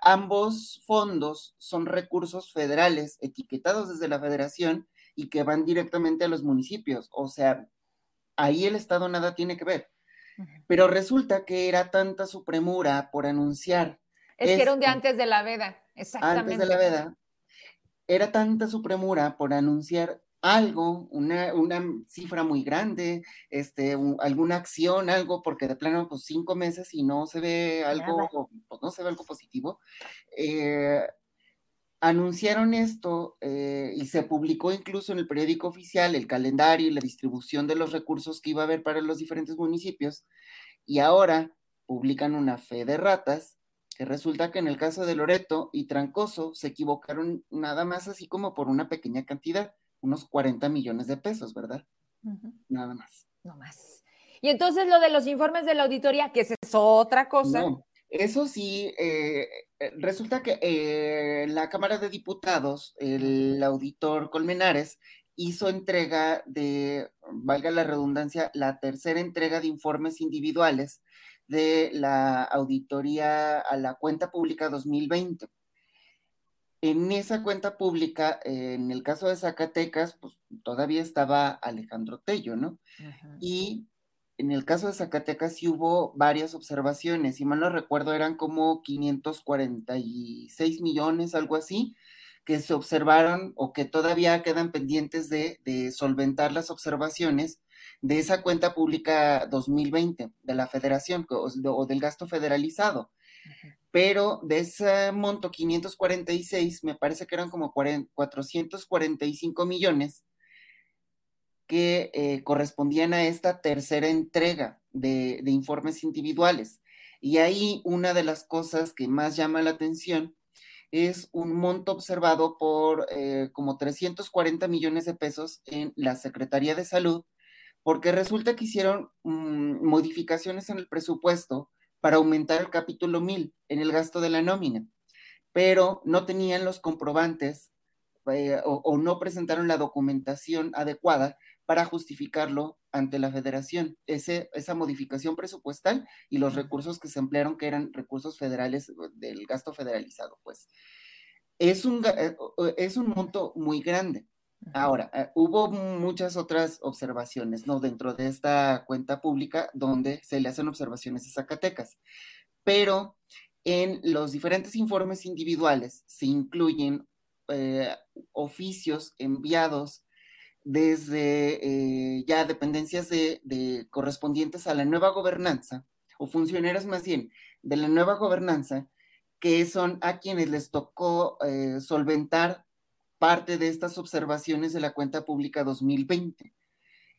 ambos fondos son recursos federales etiquetados desde la federación y que van directamente a los municipios. O sea, ahí el Estado nada tiene que ver. Pero resulta que era tanta su premura por anunciar. Es que era un día antes de la veda, exactamente. Antes de la veda. Era tanta su premura por anunciar algo, una, cifra muy grande, este, alguna acción, algo, porque de plano, pues cinco meses y no se ve algo, pues, no se ve algo positivo. Eh, anunciaron esto eh, y se publicó incluso en el periódico oficial el calendario y la distribución de los recursos que iba a haber para los diferentes municipios. Y ahora publican una fe de ratas que resulta que en el caso de Loreto y Trancoso se equivocaron nada más así como por una pequeña cantidad, unos 40 millones de pesos, ¿verdad? Nada más. No más. Y entonces lo de los informes de la auditoría, que es otra cosa. No, eso sí, eh, resulta que en eh, la Cámara de Diputados, el auditor Colmenares hizo entrega de, valga la redundancia, la tercera entrega de informes individuales de la auditoría a la cuenta pública 2020. En esa cuenta pública, en el caso de Zacatecas, pues todavía estaba Alejandro Tello, ¿no? Y en el caso de Zacatecas sí hubo varias observaciones, si mal no recuerdo eran como 546 millones, algo así, que se observaron o que todavía quedan pendientes de, solventar las observaciones de esa cuenta pública 2020 de la federación o, del gasto federalizado. Pero de ese monto 546, me parece que eran como 445 millones que eh, correspondían a esta tercera entrega de, informes individuales. Y ahí una de las cosas que más llama la atención es un monto observado por eh, como 340 millones de pesos en la Secretaría de Salud, porque resulta que hicieron mm, modificaciones en el presupuesto para aumentar el capítulo 1000 en el gasto de la nómina, pero no tenían los comprobantes eh, o, no presentaron la documentación adecuada para justificarlo ante la federación, ese, esa modificación presupuestal y los recursos que se emplearon, que eran recursos federales eh, del gasto federalizado, pues. Es un, eh, es un monto muy grande. Ahora, eh, hubo muchas otras observaciones, ¿no? Dentro de esta cuenta pública donde se le hacen observaciones a Zacatecas, pero en los diferentes informes individuales se incluyen oficios enviados desde eh, ya dependencias de, correspondientes a la nueva gobernanza, o funcionarios más bien de la nueva gobernanza, que son a quienes les tocó eh, solventar parte de estas observaciones de la cuenta pública 2020.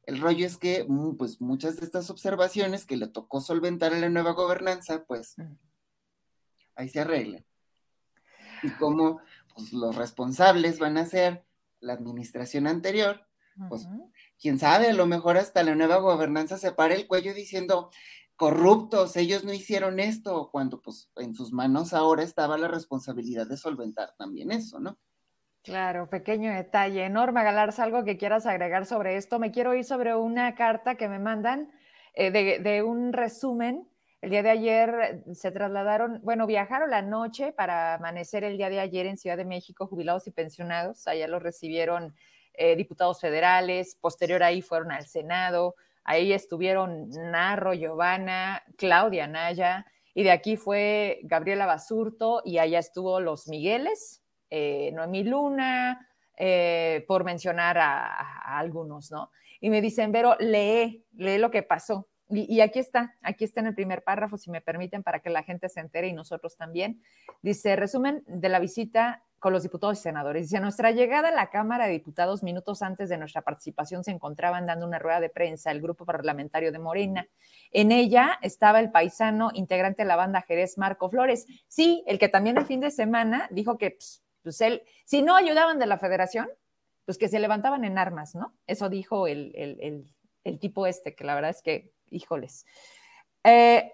El rollo es que mm, pues, muchas de estas observaciones que le tocó solventar a la nueva gobernanza, pues mm. ahí se arreglan. Y como pues, los responsables van a ser la administración anterior, pues quién sabe, a lo mejor hasta la nueva gobernanza se para el cuello diciendo corruptos, ellos no hicieron esto, cuando pues en sus manos ahora estaba la responsabilidad de solventar también eso, ¿no? Claro, pequeño detalle. Norma Galarza, algo que quieras agregar sobre esto. Me quiero ir sobre una carta que me mandan eh, de, un resumen. El día de ayer se trasladaron, bueno, viajaron la noche para amanecer el día de ayer en Ciudad de México, jubilados y pensionados. Allá los recibieron eh, diputados federales, posterior ahí fueron al Senado, ahí estuvieron Narro, Giovanna, Claudia Naya, y de aquí fue Gabriela Basurto, y allá estuvo los Migueles, eh, Noemí Luna, eh, por mencionar a, algunos, ¿no? Y me dicen, Vero, lee, lee lo que pasó. Y, aquí está, aquí está en el primer párrafo, si me permiten, para que la gente se entere y nosotros también. Dice, resumen de la visita con los diputados y senadores. Dice, a nuestra llegada a la Cámara de Diputados, minutos antes de nuestra participación, se encontraban dando una rueda de prensa el grupo parlamentario de Morena. En ella estaba el paisano integrante de la banda Jerez, Marco Flores. Sí, el que también el fin de semana dijo que, pues, pues él, si no ayudaban de la federación, pues que se levantaban en armas, ¿no? Eso dijo el, tipo este, que la verdad es que, híjoles. Eh,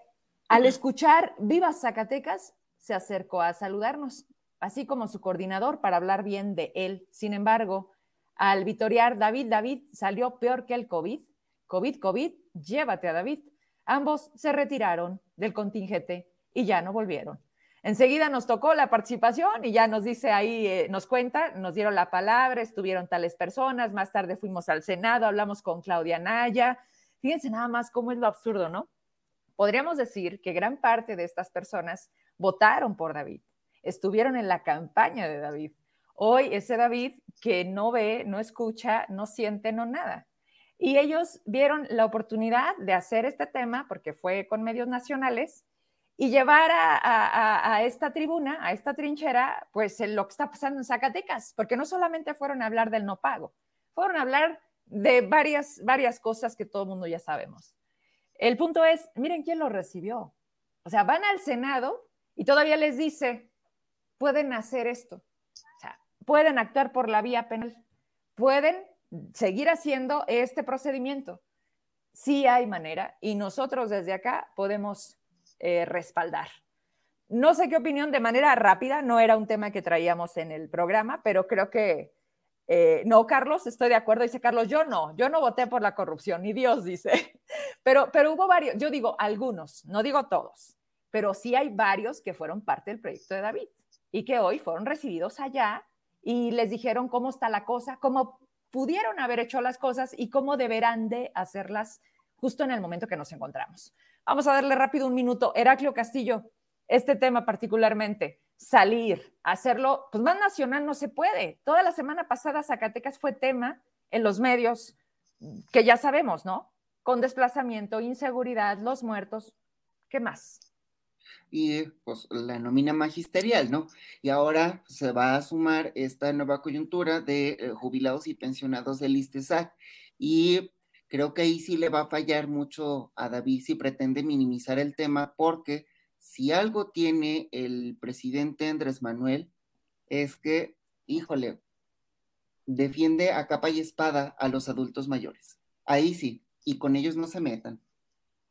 al escuchar Viva Zacatecas, se acercó a saludarnos así como su coordinador, para hablar bien de él. Sin embargo, al vitorear David, David salió peor que el COVID. COVID, COVID, llévate a David. Ambos se retiraron del contingente y ya no volvieron. Enseguida nos tocó la participación y ya nos dice ahí, eh, nos cuenta, nos dieron la palabra, estuvieron tales personas, más tarde fuimos al Senado, hablamos con Claudia Naya. Fíjense nada más cómo es lo absurdo, ¿no? Podríamos decir que gran parte de estas personas votaron por David, estuvieron en la campaña de David Hoy ese David que no ve, no escucha, no siente, no nada. Y ellos vieron la oportunidad de hacer este tema, porque fue con medios nacionales, y llevar a, esta tribuna, a esta trinchera, pues lo que está pasando en Zacatecas, porque no solamente fueron a hablar del no pago, fueron a hablar de varias, varias cosas que todo el mundo ya sabemos. El punto es, miren quién lo recibió. O sea, van al Senado y todavía les dice, pueden hacer esto. O sea, pueden actuar por la vía penal, pueden seguir haciendo este procedimiento. Sí hay manera y nosotros desde acá podemos eh, respaldar. No sé qué opinión de manera rápida, no era un tema que traíamos en el programa, pero creo que eh, no, Carlos, estoy de acuerdo, dice Carlos, yo no, yo no voté por la corrupción, ni Dios dice, pero, pero hubo varios, yo digo algunos, no digo todos, pero sí hay varios que fueron parte del proyecto de David y que hoy fueron recibidos allá y les dijeron cómo está la cosa, cómo pudieron haber hecho las cosas y cómo deberán de hacerlas justo en el momento que nos encontramos. Vamos a darle rápido un minuto. Heraclio Castillo, este tema particularmente, salir, hacerlo, pues más nacional no se puede. Toda la semana pasada Zacatecas fue tema en los medios que ya sabemos, ¿no? Con desplazamiento, inseguridad, los muertos, ¿qué más? y pues la nómina magisterial, ¿no? Y ahora se va a sumar esta nueva coyuntura de eh, jubilados y pensionados del ISTESAC y creo que ahí sí le va a fallar mucho a David si pretende minimizar el tema porque si algo tiene el presidente Andrés Manuel es que, híjole, defiende a capa y espada a los adultos mayores. Ahí sí, y con ellos no se metan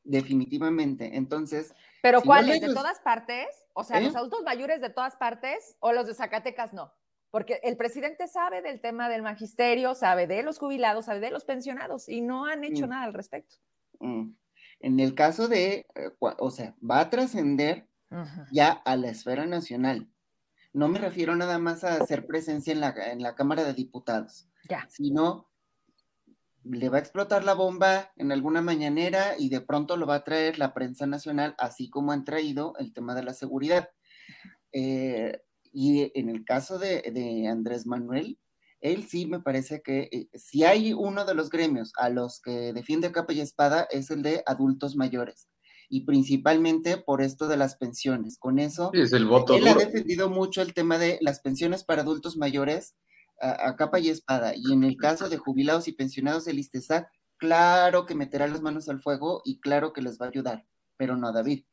definitivamente. Entonces. ¿Pero cuáles? ¿De todas partes? O sea, ¿los ¿Eh? adultos mayores de todas partes o los de Zacatecas no? Porque el presidente sabe del tema del magisterio, sabe de los jubilados, sabe de los pensionados y no han hecho mm. nada al respecto. Mm. En el caso de, eh, o sea, va a trascender ya a la esfera nacional. No me refiero nada más a hacer presencia en la, en la Cámara de Diputados, ya. sino le va a explotar la bomba en alguna mañanera y de pronto lo va a traer la prensa nacional, así como han traído el tema de la seguridad. Eh, y en el caso de, Andrés Manuel, él sí me parece que eh, si hay uno de los gremios a los que defiende capa y espada es el de adultos mayores y principalmente por esto de las pensiones. Con eso, es el voto él ha defendido mucho el tema de las pensiones para adultos mayores a, capa y espada. Y en el caso de jubilados y pensionados del ISTESAC, claro que meterá las manos al fuego y claro que les va a ayudar, pero no a David.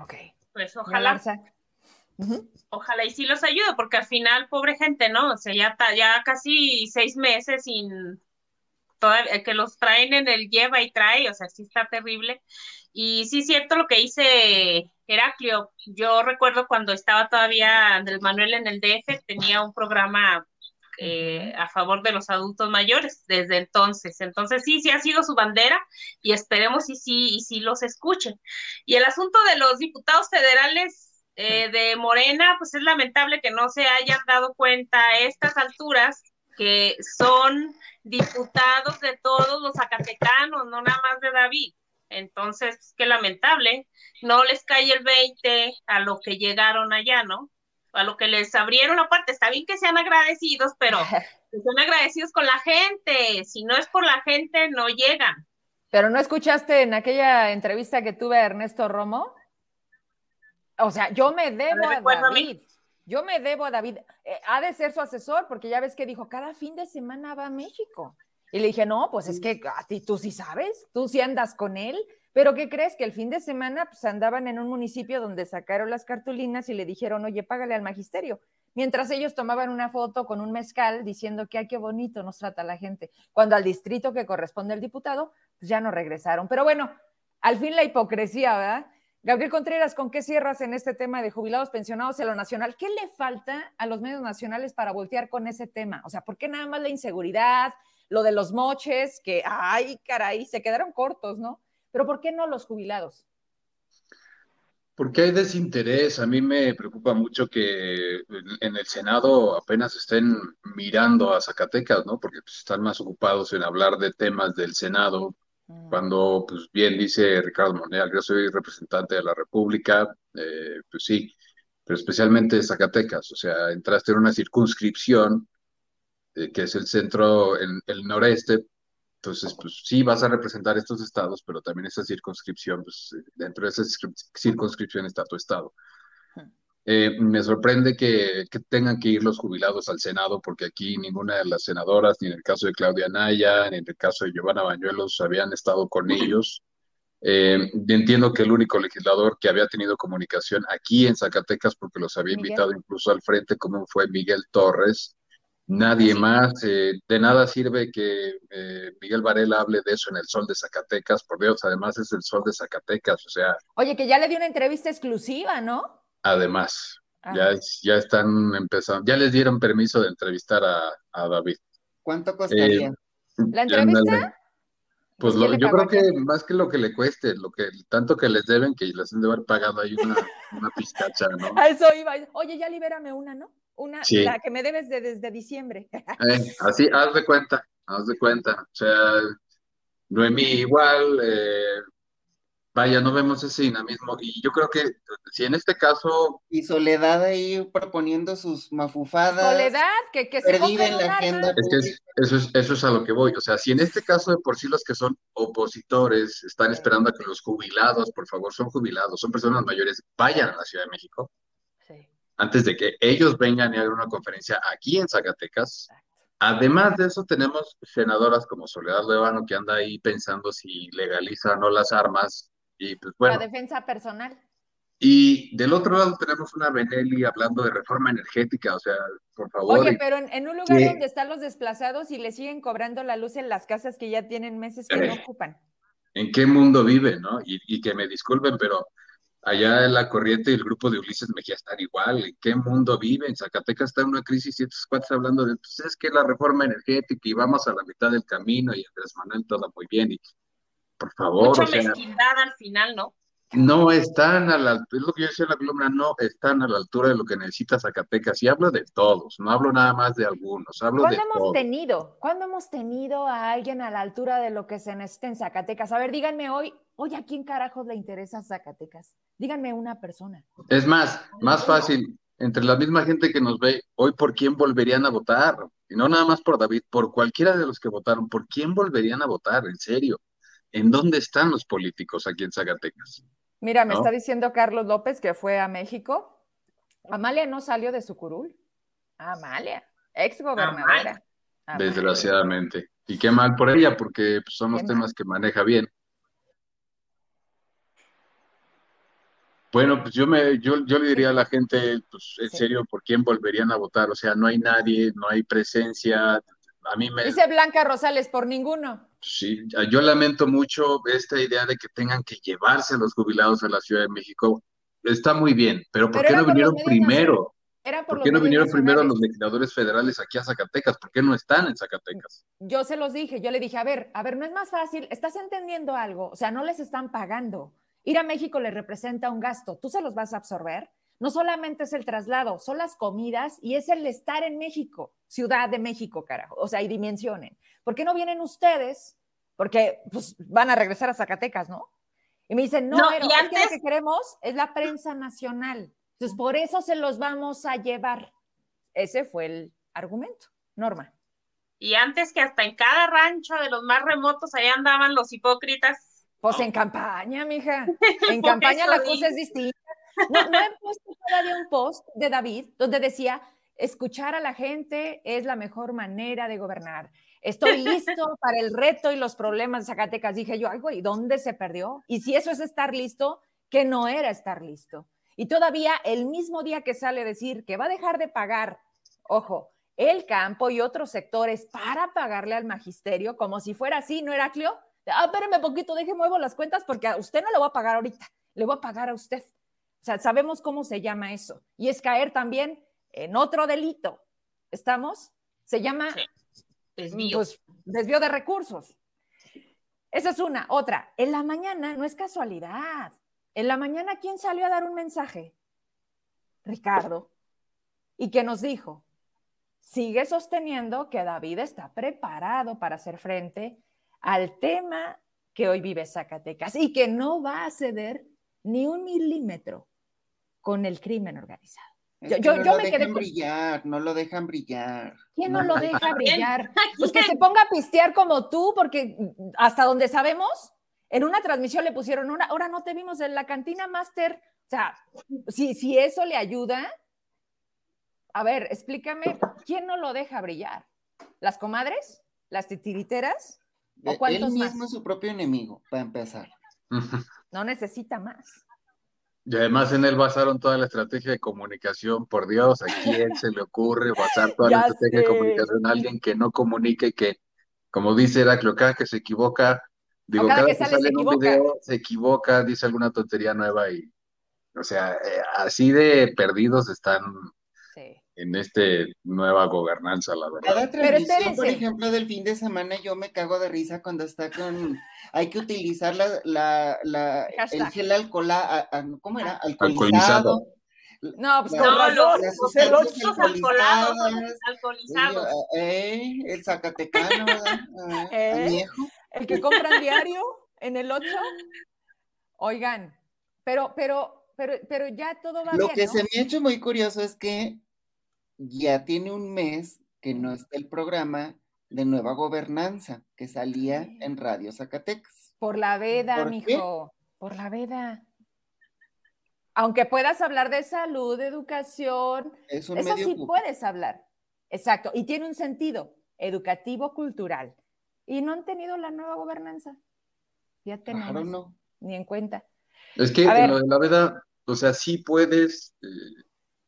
Ok. Pues ojalá. Ojalá y sí los ayude, porque al final, pobre gente, ¿no? O sea, ya, está ya casi seis meses sin todavía, que los traen en el lleva y trae, o sea, sí está terrible. Y sí es cierto lo que dice Heraclio. Yo recuerdo cuando estaba todavía Andrés Manuel en el DF, tenía un programa eh, a favor de los adultos mayores desde entonces. Entonces sí, sí ha sido su bandera y esperemos y sí, y sí los escuchen. Y el asunto de los diputados federales eh, de Morena, pues es lamentable que no se hayan dado cuenta a estas alturas que son diputados de todos los zacatecanos, no nada más de David. Entonces, qué lamentable, no les cae el 20 a lo que llegaron allá, ¿no? a lo que les abrieron la puerta. Está bien que sean agradecidos, pero sean agradecidos con la gente. Si no es por la gente, no llegan. Pero no escuchaste en aquella entrevista que tuve a Ernesto Romo. O sea, yo me debo a David. Yo me debo a David. Eh, ha de ser su asesor, porque ya ves que dijo, cada fin de semana va a México. Y le dije, no, pues es que a ti tú sí sabes, tú sí andas con él. Pero ¿qué crees? Que el fin de semana pues, andaban en un municipio donde sacaron las cartulinas y le dijeron, oye, págale al magisterio. Mientras ellos tomaban una foto con un mezcal diciendo que, ay, qué bonito nos trata la gente. Cuando al distrito que corresponde al diputado, pues ya no regresaron. Pero bueno, al fin la hipocresía, ¿verdad? Gabriel Contreras, ¿con qué cierras en este tema de jubilados pensionados en lo nacional? ¿Qué le falta a los medios nacionales para voltear con ese tema? O sea, ¿por qué nada más la inseguridad, lo de los moches, que, ay, caray, se quedaron cortos, ¿no? Pero ¿por qué no los jubilados? Porque hay desinterés. A mí me preocupa mucho que en el Senado apenas estén mirando a Zacatecas, ¿no? Porque pues, están más ocupados en hablar de temas del Senado. Cuando, pues bien dice Ricardo Monreal, yo soy representante de la República, eh, pues sí, pero especialmente Zacatecas. O sea, entraste en una circunscripción eh, que es el centro, en el noreste, entonces, pues sí, vas a representar estos estados, pero también esa circunscripción, pues dentro de esa circunscripción está tu estado. Eh, me sorprende que, tengan que ir los jubilados al Senado, porque aquí ninguna de las senadoras, ni en el caso de Claudia Naya, ni en el caso de Giovanna Bañuelos, habían estado con ellos. Eh, entiendo que el único legislador que había tenido comunicación aquí en Zacatecas, porque los había invitado incluso al frente, como fue Miguel Torres, Nadie más. Eh, de nada sirve que eh, Miguel Varela hable de eso en el Sol de Zacatecas, por Dios, además es el Sol de Zacatecas, o sea. Oye, que ya le dio una entrevista exclusiva, ¿no? Además, ya, ya están empezando, ya les dieron permiso de entrevistar a, David. ¿Cuánto costaría? Eh, ¿La entrevista? Pues yo creo que más que lo que le cueste, lo que tanto que les deben, que les han de haber pagado ahí una, una pizcacha, ¿no? A eso iba. Oye, ya libérame una, ¿no? Una, la que me debes de, desde diciembre. Eh, así, haz de cuenta, haz de cuenta. O sea, Noemí igual, eh, vaya, no vemos ese dinamismo. Y yo creo que si en este caso. Y Soledad ahí proponiendo sus mafufadas. Soledad, que, que se perdida en la agenda. Es que eso, es, eso es a lo que voy. O sea, si en este caso de por sí los que son opositores están esperando a que los jubilados, por favor, son jubilados, son personas mayores, vayan a la Ciudad de México antes de que ellos vengan y hagan una conferencia aquí en Zacatecas. Además de eso, tenemos senadoras como Soledad Levano que anda ahí pensando si legaliza o no las armas. Y pues bueno. La defensa personal. Y del otro lado tenemos una Benelli hablando de reforma energética, o sea, por favor. Oye, pero en, un lugar donde están los desplazados y le siguen cobrando la luz en las casas que ya tienen meses que no eh, ocupan. ¿En qué mundo vive, no? Y, y que me disculpen, pero allá en la corriente y el grupo de Ulises Mejía están igual. ¿En qué mundo viven? Zacatecas está en una crisis y estos cuatro hablando de, pues es que la reforma energética y vamos a la mitad del camino y Andrés Manuel todo muy bien. Y por favor. Mucha mezquindad al final, ¿no? No están a la es lo que yo decía en la columna, no están a la altura de lo que necesita Zacatecas. Y hablo de todos, no hablo nada más de algunos, hablo ¿Cuándo de hemos tenido? ¿Cuándo hemos tenido a alguien a la altura de lo que se necesita en Zacatecas? A ver, díganme hoy, hoy a quién carajos le interesa Zacatecas. Díganme una persona. Es más, más fácil, entre la misma gente que nos ve, hoy por quién volverían a votar. Y no nada más por David, por cualquiera de los que votaron, ¿por quién volverían a votar? En serio. ¿En dónde están los políticos aquí en Zacatecas? Mira, me está diciendo Carlos López que fue a México. Amalia no salió de su curul. Amalia, ex gobernadora. Desgraciadamente. Y qué mal por ella, porque pues, son los temas que maneja bien. Bueno, pues yo me, yo, yo le diría a la gente, pues en serio, ¿por quién volverían a votar? O sea, no hay nadie, no hay presencia. A mí me. Dice Blanca Rosales, por ninguno. Sí, yo lamento mucho esta idea de que tengan que llevarse a los jubilados a la Ciudad de México. Está muy bien, pero ¿por qué no vinieron primero? ¿Por qué no vinieron primero los legisladores federales aquí a Zacatecas? ¿Por qué no están en Zacatecas? Yo se los dije, yo le dije, a ver, a ver, no es más fácil, estás entendiendo algo, o sea, no les están pagando. Ir a México le representa un gasto, tú se los vas a absorber. No solamente es el traslado, son las comidas y es el estar en México, Ciudad de México, carajo. O sea, y dimensionen. ¿Por qué no vienen ustedes? Porque pues, van a regresar a Zacatecas, ¿no? Y me dicen, no, pero lo que queremos es la prensa nacional. Entonces, por eso se los vamos a llevar. Ese fue el argumento, Norma. Y antes que hasta en cada rancho de los más remotos, ahí andaban los hipócritas pues en campaña, mija. En campaña la cosa es distinta. No, he puesto todavía un post de David donde decía, escuchar a la gente es la mejor manera de gobernar. Estoy listo para el reto y los problemas de Zacatecas. Dije yo, ay, güey, ¿dónde se perdió? Y si eso es estar listo, que no era estar listo. Y todavía el mismo día que sale a decir que va a dejar de pagar, ojo, el campo y otros sectores para pagarle al magisterio, como si fuera así, ¿no, era Cleo? ah, espérame poquito, deje muevo las cuentas porque a usted no le voy a pagar ahorita, le voy a pagar a usted. O sea, sabemos cómo se llama eso. Y es caer también en otro delito. ¿Estamos? Se llama desvío. Pues, desvío de recursos. Esa es una. Otra, en la mañana no es casualidad. En la mañana, ¿quién salió a dar un mensaje? Ricardo. Y que nos dijo, sigue sosteniendo que David está preparado para hacer frente al tema que hoy vive Zacatecas y que no va a ceder ni un milímetro con el crimen organizado. Yo, yo, no lo me dejan brillar, no lo dejan brillar. ¿Quién no, lo deja brillar? Pues que se ponga a pistear como tú, porque hasta donde sabemos, en una transmisión le pusieron una, ahora no te vimos en la cantina Master. O sea, si, si eso le ayuda, a ver, explícame, ¿quién no lo deja brillar? ¿Las comadres? ¿Las titiriteras? ¿O e, cuántos Él mismo es su propio enemigo, para empezar. No necesita más. Y además en él basaron toda la estrategia de comunicación, por Dios, ¿a quién se le ocurre basar toda la estrategia de comunicación a alguien que no comunique y que, como dice Heraclio, cada que se equivoca, digo, cada, que, sale, en un video, se equivoca, dice alguna tontería nueva y, o sea, eh, así de perdidos están en este nueva gobernanza, la verdad. Cada transmisión, por ejemplo, del fin de semana, yo me cago de risa cuando está con, hay que utilizar la, la, la el gel alcoholado, ¿cómo era? Alcoholizado. No, pues con no, los, los alcoholados, alcoholizados. Eh, el zacatecano, ah, ¿Eh? El que compran diario en el 8. Oigan, pero, pero, pero, pero ya todo va Lo bien, que se me ha hecho muy curioso es que ya tiene un mes que no está el programa de Nueva Gobernanza que salía en Radio Zacatecas. Por la veda, mijo. Por la veda. Aunque puedas hablar de salud, de educación, eso sí puedes hablar. Exacto. Y tiene un sentido educativo, cultural. Y no han tenido la nueva gobernanza. Ya tenemos. Claro, no. Ni en cuenta. Es que en lo de la veda, o sea, sí puedes. Eh,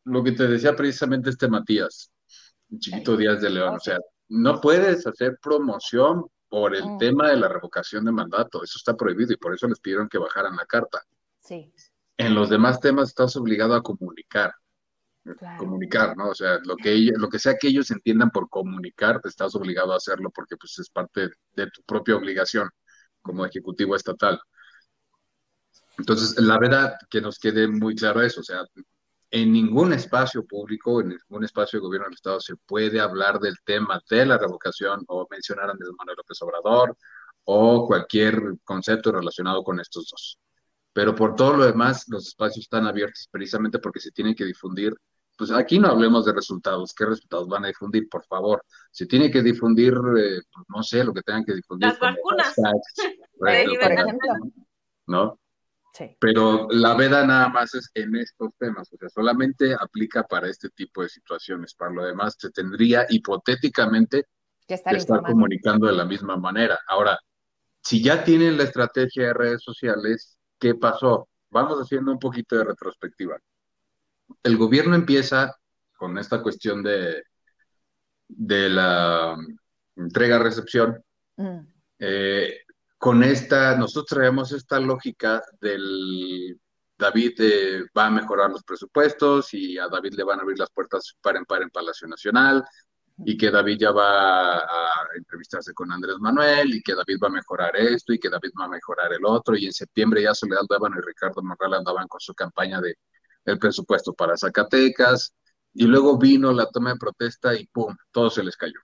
lo que te decía precisamente este Matías, Chiquito Díaz de León, o sea, no puedes hacer promoción por el mm. tema de la revocación de mandato, eso está prohibido y por eso les pidieron que bajaran la carta. Sí. En los demás temas estás obligado a comunicar. Comunicar, ¿no? O sea, lo que, lo que sea que ellos entiendan por comunicar, estás obligado a hacerlo porque pues es parte de tu propia obligación como ejecutivo estatal. Entonces, la verdad, que nos quede muy claro eso, o sea, en ningún espacio público, en ningún espacio de gobierno del Estado se puede hablar del tema de la revocación o mencionar a Andrés Manuel López Obrador o cualquier concepto relacionado con estos dos. Pero por todo lo demás, los espacios están abiertos precisamente porque se tienen que difundir. Pues aquí no hablemos de resultados. ¿Qué resultados van a difundir? Por favor. Se tiene que difundir, eh, pues, no sé, lo que tengan que difundir. Las vacunas. ¿No? Pero la veda nada más es en estos temas, o sea, solamente aplica para este tipo de situaciones. Para lo demás, se tendría hipotéticamente que estar, comunicando de la misma manera. Ahora, si ya tienen la estrategia de redes sociales, ¿qué pasó? Vamos haciendo un poquito de retrospectiva. El gobierno empieza con esta cuestión de, de la entrega-recepción. Mm. Eh, con esta, nosotros traemos esta lógica del David eh, va a mejorar los presupuestos y a David le van a abrir las puertas para en par en Palacio Nacional y que David ya va a entrevistarse con Andrés Manuel y que David va a mejorar esto y que David va a mejorar el otro. Y en septiembre ya Soledad Dábano y Ricardo Morral andaban con su campaña de el presupuesto para Zacatecas. Y luego vino la toma de protesta y pum, todo se les cayó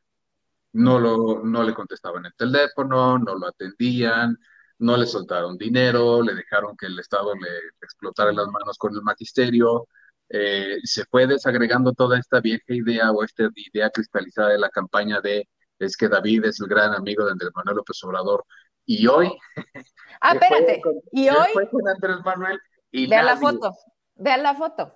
no, lo, no le contestaban el teléfono, no lo atendían, no le soltaron dinero, le dejaron que el Estado le explotara las manos con el magisterio. Eh, se fue desagregando toda esta vieja idea o esta idea cristalizada de la campaña de es que David es el gran amigo de Andrés Manuel López Obrador. Y hoy. Ah, espérate. y hoy. con Andrés Manuel. Y vean la foto. Vean la foto.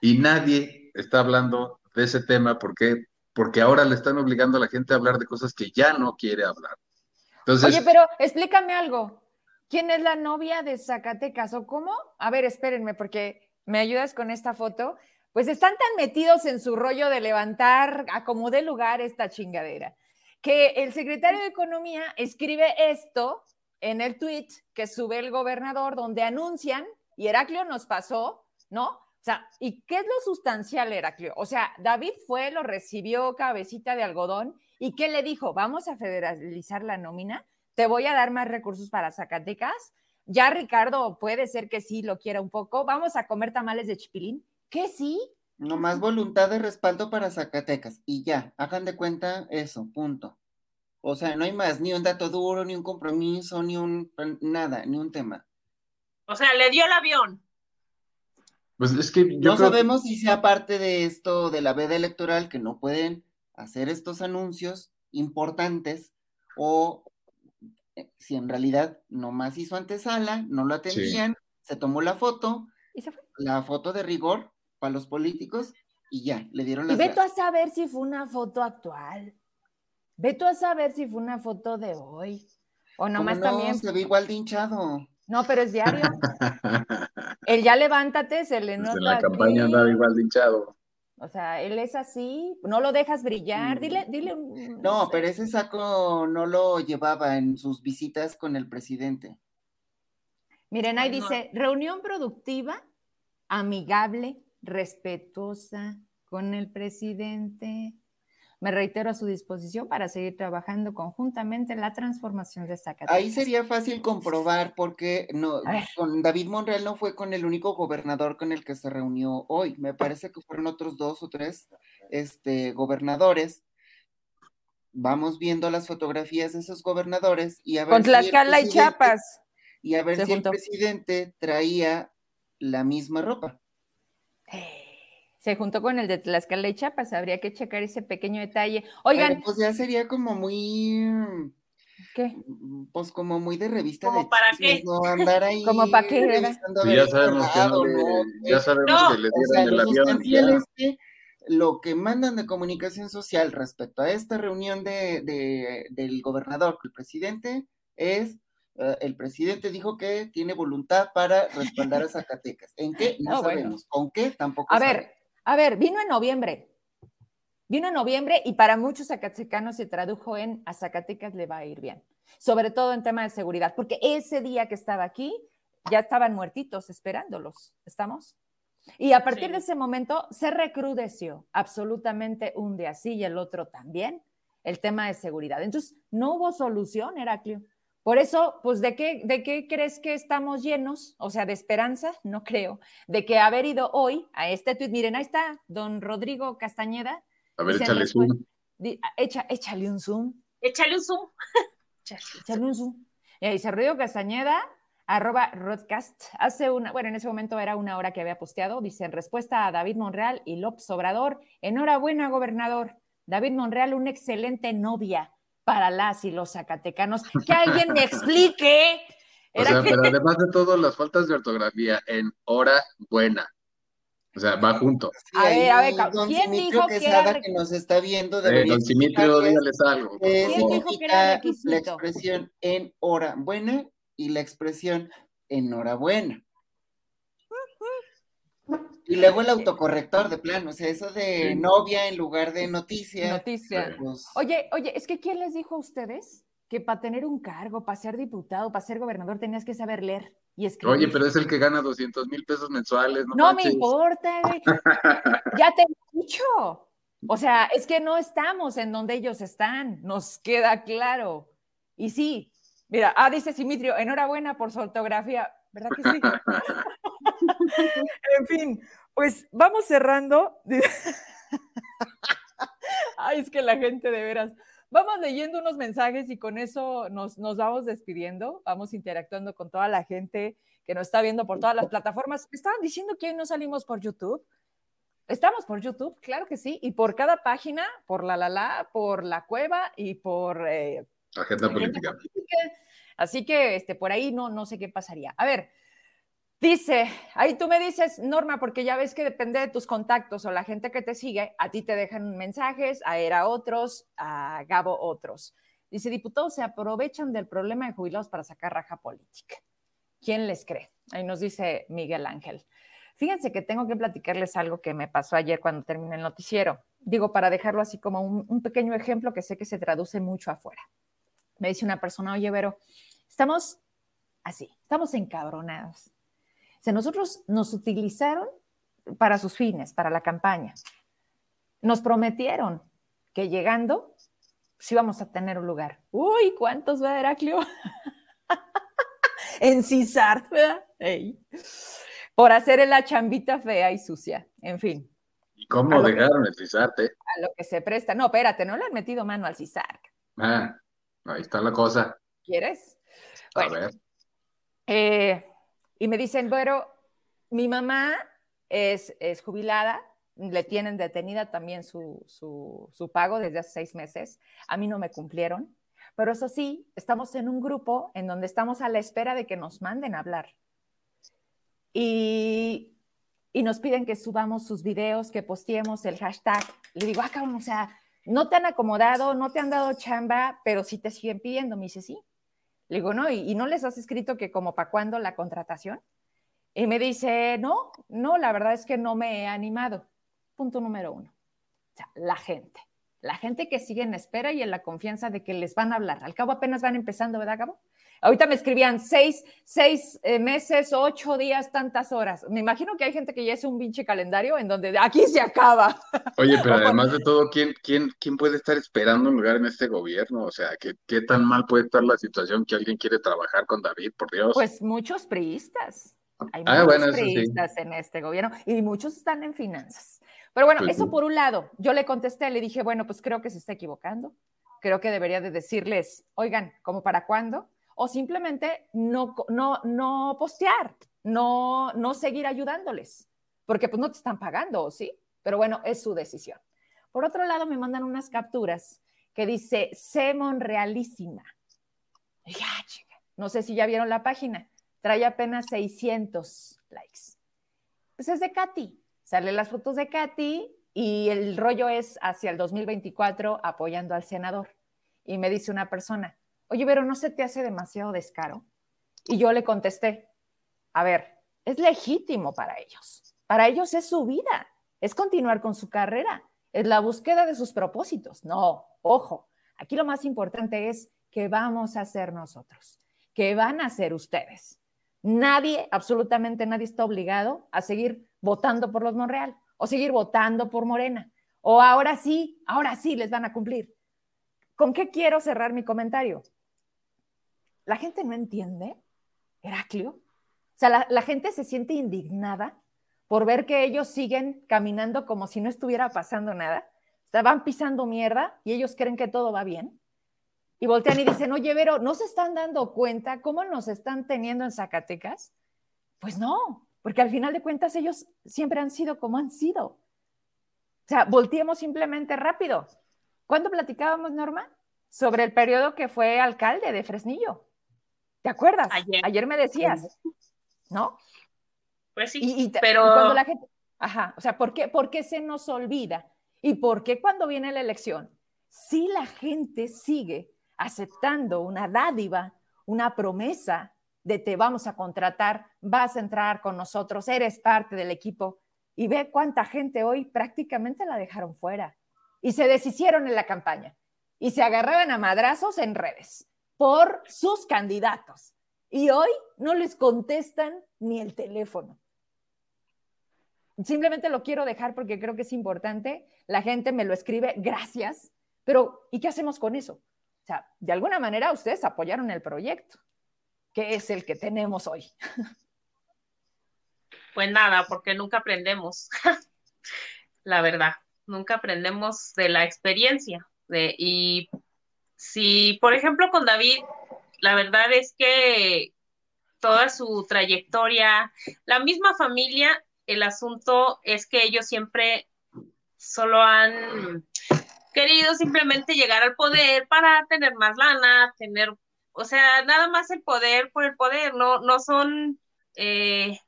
Y nadie está hablando de ese tema porque porque ahora le están obligando a la gente a hablar de cosas que ya no quiere hablar. Oye, pero explícame algo. ¿Quién es la novia de Zacatecas o cómo? A ver, espérenme, porque me ayudas con esta foto. Pues están tan metidos en su rollo de levantar a como de lugar esta chingadera, que el secretario de Economía escribe esto en el tweet que sube el gobernador, donde anuncian, y Heraclio nos pasó, ¿no? O sea, ¿y qué es lo sustancial, Heraclio? O sea, David fue, lo recibió cabecita de algodón y ¿qué le dijo? Vamos a federalizar la nómina, te voy a dar más recursos para Zacatecas. Ya Ricardo puede ser que sí lo quiera un poco. Vamos a comer tamales de chipilín. ¿Qué sí? No más voluntad de respaldo para Zacatecas y ya, hagan de cuenta eso, punto. O sea, no hay más, ni un dato duro, ni un compromiso, ni un nada, ni un tema. O sea, le dio el avión. Pues es que no sabemos si sea parte de esto de la veda electoral que no pueden hacer estos anuncios importantes o eh, si en realidad nomás hizo antesala, no lo atendían, se tomó la foto, ¿Y se fue? la foto de rigor para los políticos y ya, le dieron las Y ve a saber si fue una foto actual. Ve a saber si fue una foto de hoy. O nomás no, también. Se ve igual de hinchado. No, pero es diario. El ya levántate se le pues nota. en la campaña andaba igual de hinchado. O sea, él es así, no lo dejas brillar, dile, mm. dile. No, pero ese saco no lo llevaba en sus visitas con el presidente. Miren, ahí dice, reunión productiva, amigable, respetuosa con el presidente. Me reitero a su disposición para seguir trabajando conjuntamente en la transformación de Zacatecas. Ahí sería fácil comprobar porque no, con David Monreal no fue con el único gobernador con el que se reunió hoy. Me parece que fueron otros dos o tres este, gobernadores. Vamos viendo las fotografías de esos gobernadores y a ver con Tlaxcala y Chiapas. Y a ver si el presidente traía la misma ropa. Eh se juntó con el de Tlaxcala y Chiapas, habría que checar ese pequeño detalle. Oigan. pues ya sería como muy. ¿Qué? Pues como muy de revista ¿Como para qué? No andar ahí. ¿Como para qué? ya sabemos que no le, ya sabemos que le dieron el avión. lo que mandan de comunicación social respecto a esta reunión de, de del gobernador con el presidente es eh, el presidente dijo que tiene voluntad para respaldar a Zacatecas. ¿En qué? No, sabemos. ¿Con qué? Tampoco A ver, a ver, vino en noviembre. Vino en noviembre y para muchos zacatecanos se tradujo en a Zacatecas le va a ir bien, sobre todo en tema de seguridad, porque ese día que estaba aquí ya estaban muertitos esperándolos, ¿estamos? Y a partir de ese momento se recrudeció absolutamente un día sí y el otro también el tema de seguridad. Entonces, no hubo solución, Heraclio. Por eso, pues, ¿de qué, ¿de qué crees que estamos llenos? O sea, de esperanza, no creo, de que haber ido hoy a este tuit, miren, ahí está don Rodrigo Castañeda. A ver, échale zoom. Echa, échale un zoom. Échale un zoom. échale un zoom. Y dice Rodrigo Castañeda, arroba Rodcast, hace una, bueno, en ese momento era una hora que había posteado, dice, en respuesta a David Monreal y López Obrador, enhorabuena, gobernador. David Monreal, una excelente novia para las y los zacatecanos. Que alguien me explique. O sea, pero además de todo, las faltas de ortografía en hora buena. O sea, va junto. a ver, a ver, ¿quién dijo que, era... que nos está viendo eh, don Simitrio, dígales algo. ¿Quién dijo que era la expresión en hora buena y la expresión enhorabuena. Y luego el autocorrector de plano, o sea, eso de novia en lugar de noticia. Noticia. Pues, oye, oye, es que ¿quién les dijo a ustedes que para tener un cargo, para ser diputado, para ser gobernador, tenías que saber leer y escribir? Oye, pero es el que gana 200 mil pesos mensuales. No, no me importa, ya te he dicho. O sea, es que no estamos en donde ellos están, nos queda claro. Y sí, mira, ah, dice Simitrio, enhorabuena por su ortografía, ¿verdad que sí? en fin, pues vamos cerrando. Ay, es que la gente de veras. Vamos leyendo unos mensajes y con eso nos, nos vamos despidiendo. Vamos interactuando con toda la gente que nos está viendo por todas las plataformas. Estaban diciendo que hoy no salimos por YouTube. Estamos por YouTube, claro que sí, y por cada página, por la la la, por la cueva y por eh, agenda, política. Así que este, por ahí no, no sé qué pasaría. A ver, Dice, ahí tú me dices, Norma, porque ya ves que depende de tus contactos o la gente que te sigue, a ti te dejan mensajes, a Era otros, a Gabo otros. Dice, diputados se aprovechan del problema de jubilados para sacar raja política. ¿Quién les cree? Ahí nos dice Miguel Ángel. Fíjense que tengo que platicarles algo que me pasó ayer cuando terminé el noticiero. Digo, para dejarlo así como un, un pequeño ejemplo que sé que se traduce mucho afuera. Me dice una persona, oye, Vero, estamos así, estamos encabronados sea, nosotros nos utilizaron para sus fines, para la campaña. Nos prometieron que llegando, sí vamos a tener un lugar. Uy, ¿cuántos va Heraclio? en Cisart, ¿verdad? Por hacer la chambita fea y sucia. En fin. ¿Y cómo dejaron el Cisart? Eh? A lo que se presta. No, espérate, no le han metido mano al Cisart. Ah, ahí está la cosa. ¿Quieres? A ver. Eh, y me dicen, bueno, mi mamá es, es jubilada, le tienen detenida también su, su, pago desde hace seis meses. A mí no me cumplieron, pero eso sí, estamos en un grupo en donde estamos a la espera de que nos manden a hablar. Y, y nos piden que subamos sus videos, que posteemos el hashtag. Le digo, ah, o sea, no te han acomodado, no te han dado chamba, pero sí te siguen pidiendo. Me dice, sí. Le digo, no, ¿y, no les has escrito que como para cuándo la contratación? Y me dice, no, no, la verdad es que no me he animado. Punto número uno. O sea, la gente. La gente que sigue en espera y en la confianza de que les van a hablar. Al cabo apenas van empezando, ¿verdad, Gabo? Ahorita me escribían seis, seis eh, meses, ocho días, tantas horas. Me imagino que hay gente que ya es un pinche calendario en donde aquí se acaba. Oye, pero además de todo, ¿quién, quién, quién puede estar esperando un lugar en este gobierno? O sea, ¿qué, ¿qué tan mal puede estar la situación que alguien quiere trabajar con David, por Dios? Pues muchos priistas. Hay ah, muchos priistas en este gobierno y muchos están en finanzas. Pero bueno, eso por un lado, yo le contesté, le dije, bueno, pues creo que se está equivocando, creo que debería de decirles, oigan, ¿cómo para cuándo? O simplemente no, no, no postear, no, no seguir ayudándoles, porque pues no te están pagando, ¿sí? Pero bueno, es su decisión. Por otro lado, me mandan unas capturas que dice, Semon Realísima. Ah, no sé si ya vieron la página, trae apenas 600 likes. Pues es de Katy, Sale las fotos de Katy y el rollo es hacia el 2024 apoyando al senador. Y me dice una persona, oye, pero ¿no se te hace demasiado descaro? Y yo le contesté, a ver, es legítimo para ellos. Para ellos es su vida, es continuar con su carrera, es la búsqueda de sus propósitos. No, ojo, aquí lo más importante es que vamos a hacer nosotros, que van a hacer ustedes. Nadie, absolutamente nadie está obligado a seguir votando por los Monreal o seguir votando por Morena. O ahora sí, ahora sí les van a cumplir. ¿Con qué quiero cerrar mi comentario? La gente no entiende, Heraclio. O sea, la, gente se siente indignada por ver que ellos siguen caminando como si no estuviera pasando nada. O van pisando mierda y ellos creen que todo va bien. Y voltean y dicen, oye, Vero, ¿no se están dando cuenta cómo nos están teniendo en Zacatecas? Pues no, porque al final de cuentas ellos siempre han sido como han sido. O sea, volteemos simplemente rápido. ¿Cuándo platicábamos, Norma? Sobre el periodo que fue alcalde de Fresnillo. ¿Te acuerdas? Ayer, me decías, ¿no? Pues sí, pero... cuando la gente... Ajá, o sea, ¿por qué, ¿por qué se nos olvida? ¿Y por qué cuando viene la elección, si la gente sigue aceptando una dádiva, una promesa, de te vamos a contratar, vas a entrar con nosotros, eres parte del equipo. Y ve cuánta gente hoy prácticamente la dejaron fuera y se deshicieron en la campaña y se agarraban a madrazos en redes por sus candidatos. Y hoy no les contestan ni el teléfono. Simplemente lo quiero dejar porque creo que es importante. La gente me lo escribe, gracias, pero ¿y qué hacemos con eso? O sea, de alguna manera ustedes apoyaron el proyecto que es el que tenemos hoy? Pues nada, porque nunca aprendemos, la verdad, nunca aprendemos de la experiencia. De, y si, por ejemplo, con David, la verdad es que toda su trayectoria, la misma familia, el asunto es que ellos siempre solo han querido simplemente llegar al poder para tener más lana, tener o sea, nada más el poder por el poder, no, no son eh,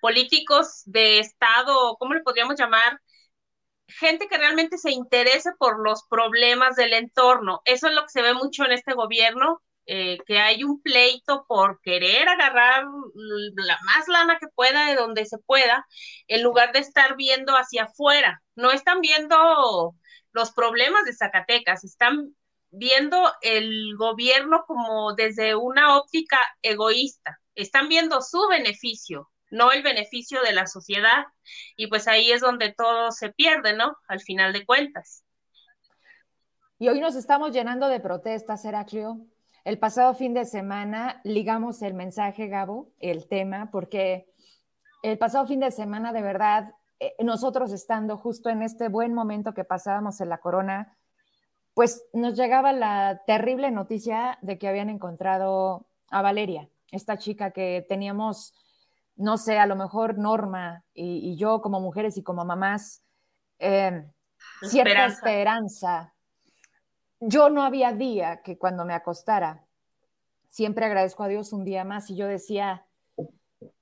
políticos de Estado, ¿cómo le podríamos llamar? Gente que realmente se interese por los problemas del entorno. Eso es lo que se ve mucho en este gobierno, eh, que hay un pleito por querer agarrar la más lana que pueda de donde se pueda, en lugar de estar viendo hacia afuera. No están viendo los problemas de Zacatecas, están viendo el gobierno como desde una óptica egoísta. Están viendo su beneficio, no el beneficio de la sociedad. Y pues ahí es donde todo se pierde, ¿no? Al final de cuentas. Y hoy nos estamos llenando de protestas, Heraclio. El pasado fin de semana ligamos el mensaje, Gabo, el tema, porque el pasado fin de semana, de verdad, eh, nosotros estando justo en este buen momento que pasábamos en la corona, pues nos llegaba la terrible noticia de que habían encontrado a Valeria, esta chica que teníamos no sé, a lo mejor Norma y, yo como mujeres y como mamás, eh, cierta esperanza. Yo no había día que cuando me acostara, siempre agradezco a Dios un día más y yo decía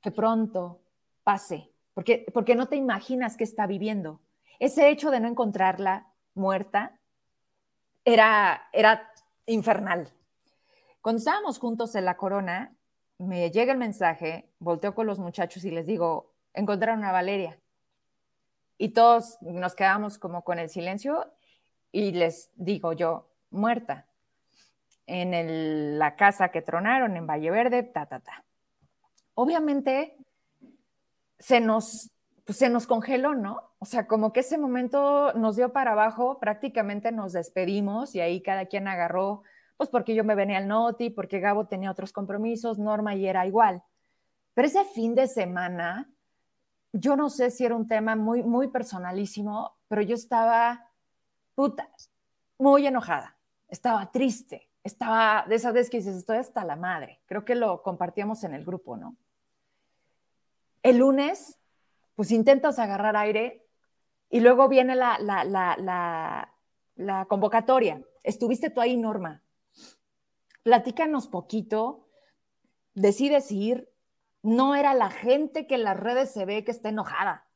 que pronto pase, porque, porque no te imaginas qué está viviendo. Ese hecho de no encontrarla muerta era, era infernal. Cuando estábamos juntos en la corona, me llega el mensaje, volteo con los muchachos y les digo, encontraron a Valeria. Y todos nos quedamos como con el silencio y les digo yo, muerta, en la casa que tronaron en Valle Verde, ta, ta, ta. Obviamente se nos, pues, se nos congeló, ¿no? O sea, como que ese momento nos dio para abajo, prácticamente nos despedimos y ahí cada quien agarró pues porque yo me venía al Noti, porque Gabo tenía otros compromisos, Norma y era igual. Pero ese fin de semana, yo no sé si era un tema muy, muy personalísimo, pero yo estaba, puta, muy enojada, estaba triste, estaba de esas veces que dices, estoy hasta la madre. Creo que lo compartíamos en el grupo, ¿no? El lunes, pues intentas agarrar aire y luego viene la, la, la, la, convocatoria. Estuviste tú ahí, Norma platícanos poquito, decides ir, no era la gente que en las redes se ve que está enojada.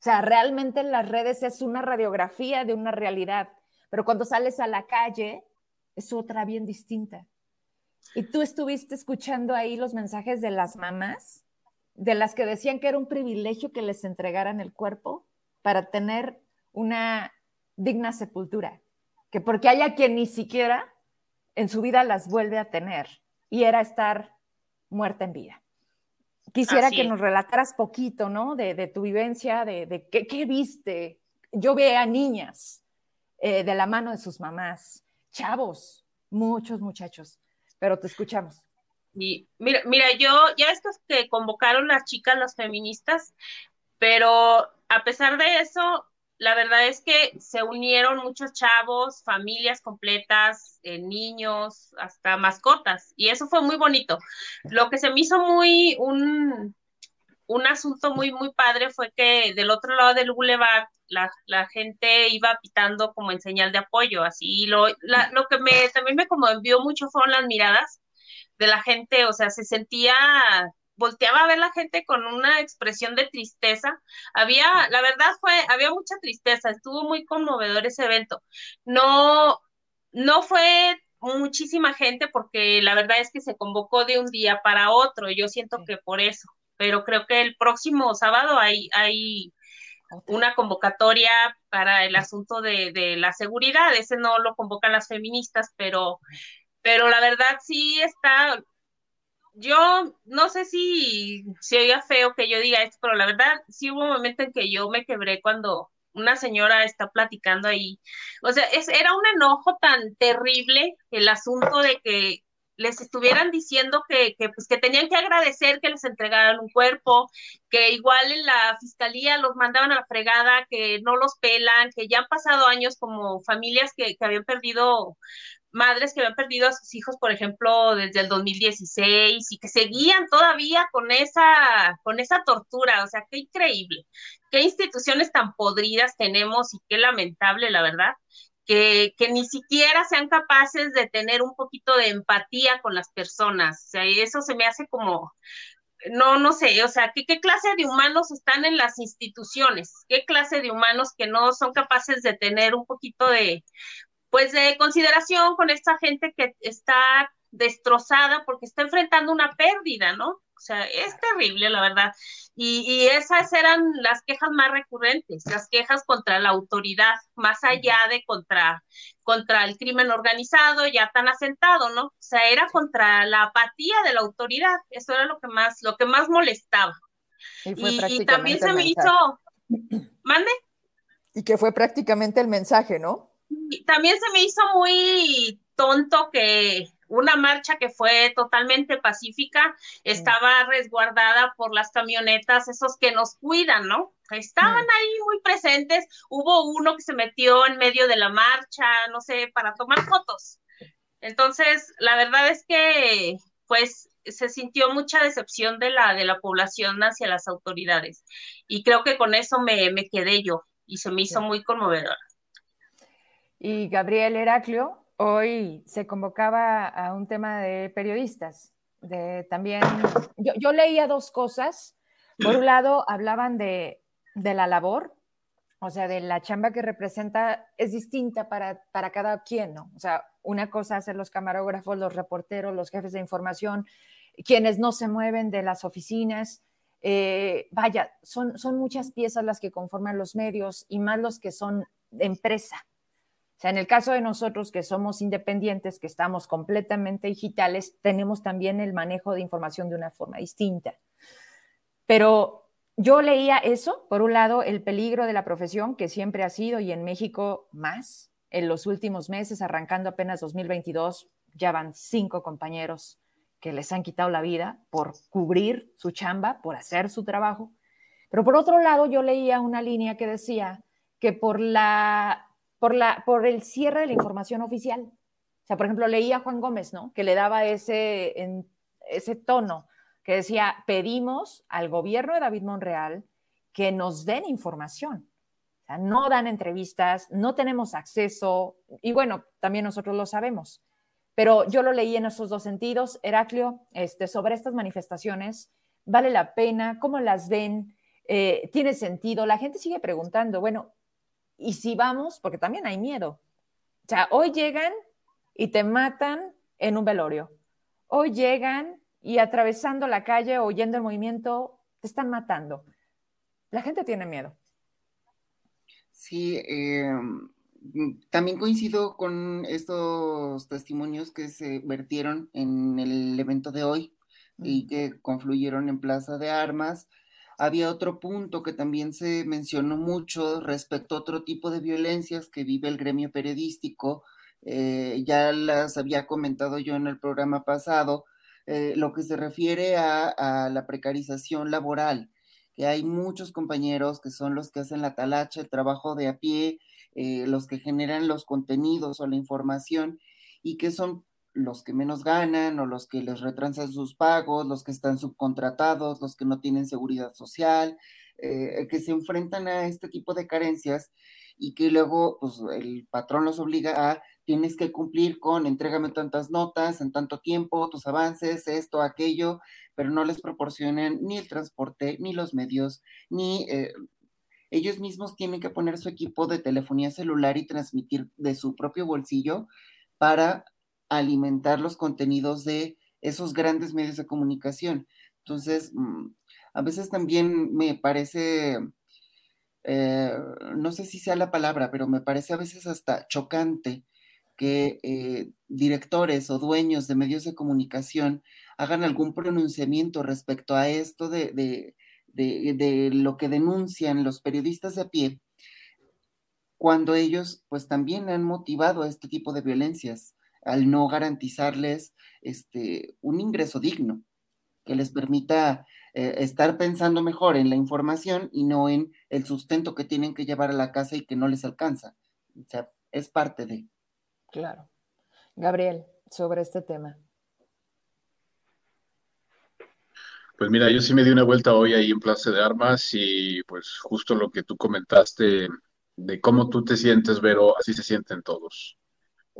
O sea, realmente en las redes es una radiografía de una realidad, pero cuando sales a la calle es otra bien distinta. Y tú estuviste escuchando ahí los mensajes de las mamás, de las que decían que era un privilegio que les entregaran el cuerpo para tener una digna sepultura, que porque haya quien ni siquiera en su vida las vuelve a tener y era estar muerta en vida. Quisiera que nos relataras poquito, ¿no? De, tu vivencia, de, qué, viste. Yo veía a niñas eh, de la mano de sus mamás, chavos, muchos muchachos, pero te escuchamos. Y mira, mira, yo ya estos que convocaron las chicas, las feministas, pero a pesar de eso, la verdad es que se unieron muchos chavos, familias completas, eh, niños, hasta mascotas, y eso fue muy bonito. Lo que se me hizo muy un, un asunto muy, muy padre fue que del otro lado del boulevard la, la gente iba pitando como en señal de apoyo, así, lo, lo que me, también me conmovió mucho fueron las miradas de la gente, o sea, se sentía volteaba a ver la gente con una expresión de tristeza. Había, la verdad fue, había mucha tristeza, estuvo muy conmovedor ese evento. No, no fue muchísima gente porque la verdad es que se convocó de un día para otro, yo siento que por eso, pero creo que el próximo sábado hay, hay una convocatoria para el asunto de, de la seguridad, ese no lo convocan las feministas, pero pero la verdad sí está, yo no sé si se oía feo que yo diga esto, pero la verdad sí hubo un momento en que yo me quebré cuando una señora está platicando ahí. O sea, es, era un enojo tan terrible el asunto de que les estuvieran diciendo que, que, pues, que tenían que agradecer que les entregaran un cuerpo, que igual en la fiscalía los mandaban a la fregada, que no los pelan, que ya han pasado años como familias que, que habían perdido madres que habían perdido a sus hijos, por ejemplo, desde el 2016 y que seguían todavía con esa, con esa tortura. O sea, qué increíble. Qué instituciones tan podridas tenemos y qué lamentable, la verdad, que, que ni siquiera sean capaces de tener un poquito de empatía con las personas. O sea, eso se me hace como, no, no sé, o sea, ¿qué, ¿qué, clase de humanos están en las instituciones? ¿Qué clase de humanos que no son capaces de tener un poquito de, pues de consideración con esta gente que está destrozada porque está enfrentando una pérdida, ¿no? O sea, es terrible, la verdad. Y, esas eran las quejas más recurrentes, las quejas contra la autoridad, más allá de contra, contra el crimen organizado ya tan asentado, ¿no? O sea, era contra la apatía de la autoridad. Eso era lo que más, lo que más molestaba. Y, también se me hizo. ¿Mande? Y que fue prácticamente el mensaje, ¿no? También se me hizo muy tonto que una marcha que fue totalmente pacífica estaba resguardada por las camionetas, esos que nos cuidan, ¿no? Estaban ahí muy presentes. Hubo uno que se metió en medio de la marcha, no sé, para tomar fotos. Entonces, la verdad es que, pues, se sintió mucha decepción de la, de la población hacia las autoridades. Y creo que con eso me, me quedé yo y se me hizo muy conmovedora. Y Gabriel Heraclio, hoy se convocaba a un tema de periodistas. También, yo, leía dos cosas. Por un lado, hablaban de, la labor, o sea, de la chamba que representa es distinta para, cada quien, ¿no? O sea, una cosa hacer los camarógrafos, los reporteros, los jefes de información, quienes no se mueven de las oficinas. Eh, vaya, son, son muchas piezas las que conforman los medios y más los que son de empresa. Sea, en el caso de nosotros que somos independientes, que estamos completamente digitales, tenemos también el manejo de información de una forma distinta. Pero yo leía eso, por un lado, el peligro de la profesión, que siempre ha sido y en México más, en los últimos meses, arrancando apenas 2022, ya van cinco compañeros que les han quitado la vida por cubrir su chamba, por hacer su trabajo. Pero por otro lado, yo leía una línea que decía que por la por, la, por el cierre de la información oficial. O sea, por ejemplo, leía Juan Gómez, ¿no? Que le daba ese, ese tono, que decía, pedimos al gobierno de David Monreal que nos den información. O sea, no dan entrevistas, no tenemos acceso, y bueno, también nosotros lo sabemos. Pero yo lo leí en esos dos sentidos. Heraclio, este, sobre estas manifestaciones, ¿vale la pena? ¿Cómo las ven? Eh, ¿Tiene sentido? La gente sigue preguntando, bueno, y si vamos, porque también hay miedo. O sea, hoy llegan y te matan en un velorio. Hoy llegan y atravesando la calle o oyendo el movimiento, te están matando. La gente tiene miedo. Sí, eh, también coincido con estos testimonios que se vertieron en el evento de hoy y que confluyeron en Plaza de Armas había otro punto que también se mencionó mucho respecto a otro tipo de violencias que vive el gremio periodístico. Eh, ya las había comentado yo en el programa pasado, eh, lo que se refiere a, la precarización laboral, que hay muchos compañeros que son los que hacen la talacha, el trabajo de a pie, eh, los que generan los contenidos o la información y que son los que menos ganan o los que les retransan sus pagos, los que están subcontratados, los que no tienen seguridad social, eh, que se enfrentan a este tipo de carencias y que luego pues, el patrón los obliga a tienes que cumplir con entrégame tantas notas en tanto tiempo, tus avances, esto, aquello, pero no les proporcionan ni el transporte, ni los medios, ni eh, ellos mismos tienen que poner su equipo de telefonía celular y transmitir de su propio bolsillo para alimentar los contenidos de esos grandes medios de comunicación. Entonces, mm, a veces también me parece, eh, no sé si sea la palabra, pero me parece a veces hasta chocante que eh, directores o dueños de medios de comunicación hagan algún pronunciamiento respecto a esto de, de lo que denuncian los periodistas de a pie, cuando ellos pues también han motivado este tipo de violencias al no garantizarles este, un ingreso digno que les permita eh, estar pensando mejor en la información y no en el sustento que tienen que llevar a la casa y que no les alcanza. O sea, es parte de. Claro. Gabriel, sobre este tema. Pues mira, yo sí me di una vuelta hoy ahí en Plaza de Armas y pues justo lo que tú comentaste de cómo tú te sientes, Vero, así se sienten todos.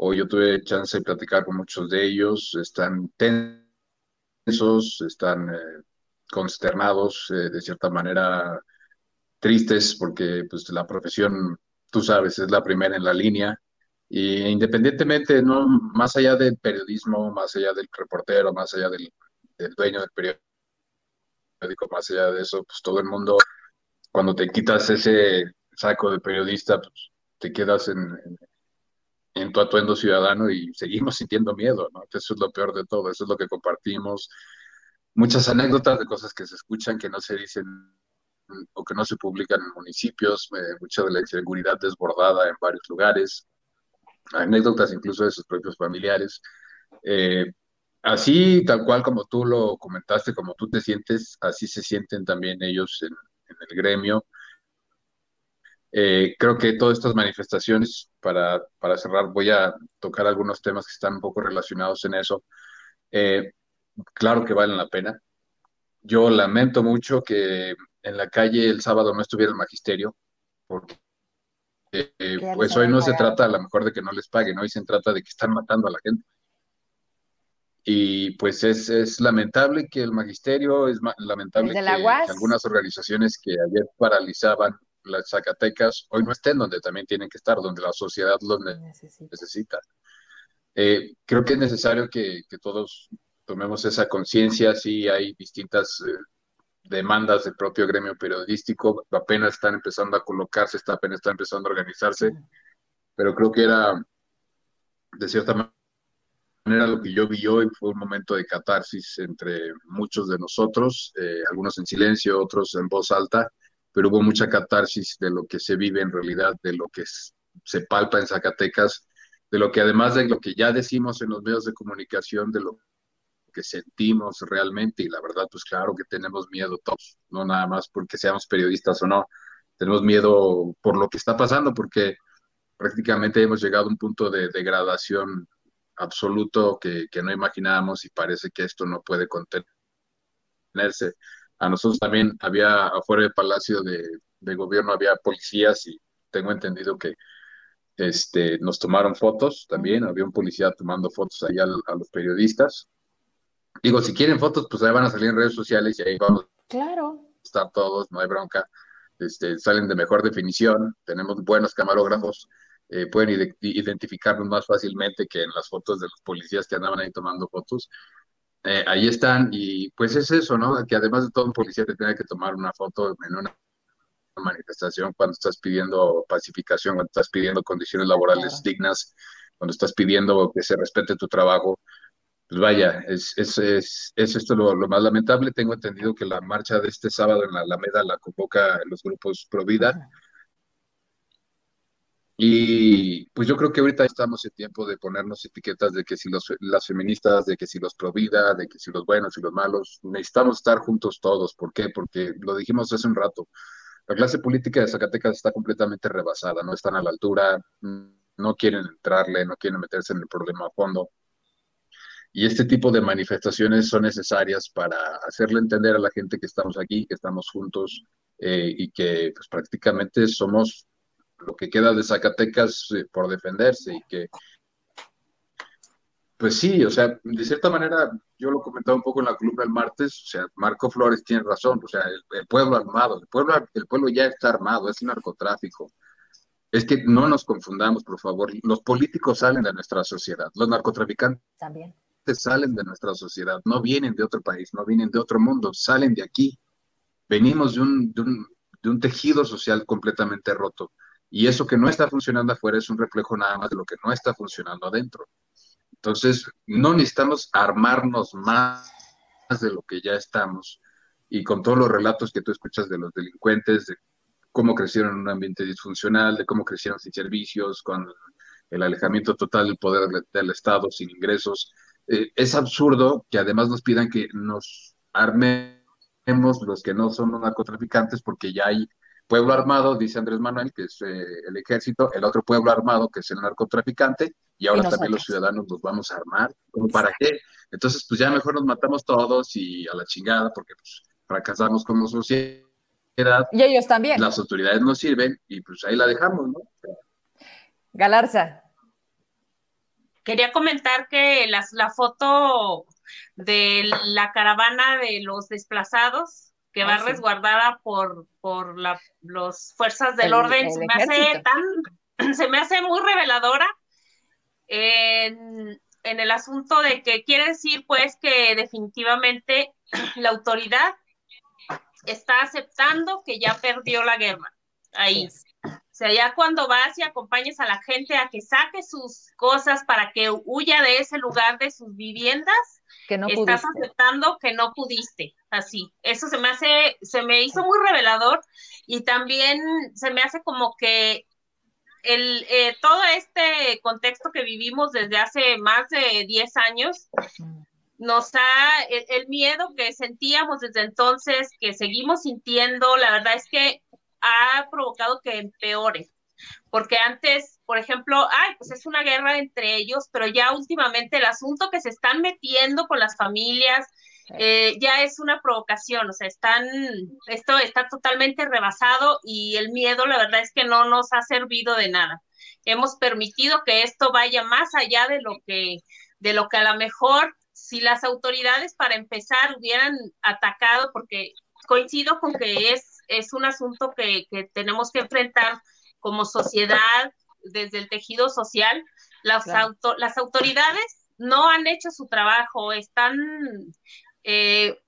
Hoy yo tuve chance de platicar con muchos de ellos, están tensos, están eh, consternados, eh, de cierta manera tristes, porque pues, la profesión, tú sabes, es la primera en la línea. Y independientemente, no, más allá del periodismo, más allá del reportero, más allá del, dueño del periódico, más allá de eso, pues todo el mundo, cuando te quitas ese saco de periodista, pues te quedas en tu atuendo ciudadano y seguimos sintiendo miedo, ¿no? Eso es lo peor de todo, eso es lo que compartimos. Muchas anécdotas de cosas que se escuchan que no se dicen o que no se publican en municipios, eh, mucha de la inseguridad desbordada en varios lugares, anécdotas incluso de sus propios familiares. Eh, así, tal cual como tú lo comentaste, como tú te sientes, así se sienten también ellos en, en el gremio. Eh, creo que todas estas manifestaciones, para, para, cerrar, voy a tocar algunos temas que están un poco relacionados en eso. Eh, claro que valen la pena. Yo lamento mucho que en la calle el sábado no estuviera el magisterio, porque eh, pues hoy no se trata a lo mejor de que no les paguen, hoy se trata de que están matando a la gente. Y pues es, lamentable que el magisterio, es lamentable que, algunas organizaciones que ayer paralizaban las Zacatecas hoy no estén donde también tienen que estar, donde la sociedad los necesita. Eh, creo que es necesario que, todos tomemos esa conciencia, sí hay distintas eh, demandas del propio gremio periodístico, apenas están empezando a colocarse, está, apenas están empezando a organizarse, pero creo que era, de cierta manera, lo que yo vi hoy fue un momento de catarsis entre muchos de nosotros, eh, algunos en silencio, otros en voz alta, pero hubo mucha catarsis de lo que se vive en realidad, de lo que se palpa en Zacatecas, de lo que además de lo que ya decimos en los medios de comunicación, de lo que sentimos realmente, y la verdad, pues claro que tenemos miedo todos, no nada más porque seamos periodistas o no, tenemos miedo por lo que está pasando, porque prácticamente hemos llegado a un punto de degradación absoluto que, que no imaginábamos y parece que esto no puede contenerse. A nosotros también había afuera del Palacio de, de Gobierno, había policías y tengo entendido que este, nos tomaron fotos también, había un policía tomando fotos ahí a, los periodistas. Digo, si quieren fotos, pues ahí van a salir en redes sociales y ahí vamos claro. a estar todos, no hay bronca. Este, salen de mejor definición, tenemos buenos camarógrafos, eh, pueden identificarnos más fácilmente que en las fotos de los policías que andaban ahí tomando fotos. Eh, ahí están, y pues es eso, ¿no? Que además de todo, un policía te tiene que tomar una foto en una manifestación cuando estás pidiendo pacificación, cuando estás pidiendo condiciones laborales dignas, cuando estás pidiendo que se respete tu trabajo. Pues vaya, es, es, es, esto lo, más lamentable. Tengo entendido que la marcha de este sábado en la Alameda la convoca los grupos Provida. Y pues yo creo que ahorita estamos en tiempo de ponernos etiquetas de que si los, las feministas, de que si los Provida, de que si los buenos y los malos, necesitamos estar juntos todos. ¿Por qué? Porque lo dijimos hace un rato, la clase política de Zacatecas está completamente rebasada, no están a la altura, no quieren entrarle, no quieren meterse en el problema a fondo. Y este tipo de manifestaciones son necesarias para hacerle entender a la gente que estamos aquí, que estamos juntos eh, y que pues, prácticamente somos lo que queda de Zacatecas eh, por defenderse y que pues sí, o sea, de cierta manera, yo lo comentaba un poco en la columna el martes, o sea, Marco Flores tiene razón, o sea, el, pueblo armado, el pueblo, el pueblo ya está armado, es narcotráfico. Es que no nos confundamos, por favor, los políticos salen de nuestra sociedad, los narcotraficantes También. salen de nuestra sociedad, no vienen de otro país, no vienen de otro mundo, salen de aquí. Venimos de un, de un, de un tejido social completamente roto. Y eso que no está funcionando afuera es un reflejo nada más de lo que no está funcionando adentro. Entonces, no necesitamos armarnos más de lo que ya estamos. Y con todos los relatos que tú escuchas de los delincuentes, de cómo crecieron en un ambiente disfuncional, de cómo crecieron sin servicios, con el alejamiento total del poder del Estado, sin ingresos, eh, es absurdo que además nos pidan que nos armemos los que no son narcotraficantes porque ya hay pueblo armado, dice Andrés Manuel, que es eh, el ejército, el otro pueblo armado, que es el narcotraficante, y ahora también los ciudadanos nos vamos a armar. ¿Cómo para qué? Entonces, pues ya mejor nos matamos todos y a la chingada, porque pues fracasamos como sociedad. Y ellos también. Las autoridades nos sirven y pues ahí la dejamos, ¿no? Galarza. Quería comentar que las, la foto de la caravana de los desplazados que va ah, resguardada por, por la los fuerzas del orden, se me hace tan, se me hace muy reveladora en, en el asunto de que quiere decir pues que definitivamente la autoridad está aceptando que ya perdió la guerra. Ahí. O sea, ya cuando vas y acompañes a la gente a que saque sus cosas para que huya de ese lugar de sus viviendas, que no estás aceptando que no pudiste, así. Eso se me hace, se me hizo muy revelador y también se me hace como que el, eh, todo este contexto que vivimos desde hace más de 10 años nos ha, el, el, miedo que sentíamos desde entonces, que seguimos sintiendo, la verdad es que ha provocado que empeore. porque antes, por ejemplo, ay, pues es una guerra entre ellos, pero ya últimamente el asunto que se están metiendo con las familias, eh, ya es una provocación, o sea, están, esto está totalmente rebasado y el miedo, la verdad es que no nos ha servido de nada. Hemos permitido que esto vaya más allá de lo que, de lo que a lo mejor si las autoridades para empezar hubieran atacado, porque coincido con que es, es un asunto que, que tenemos que enfrentar como sociedad, desde el tejido social, las, las autoridades no han hecho su trabajo, están eh,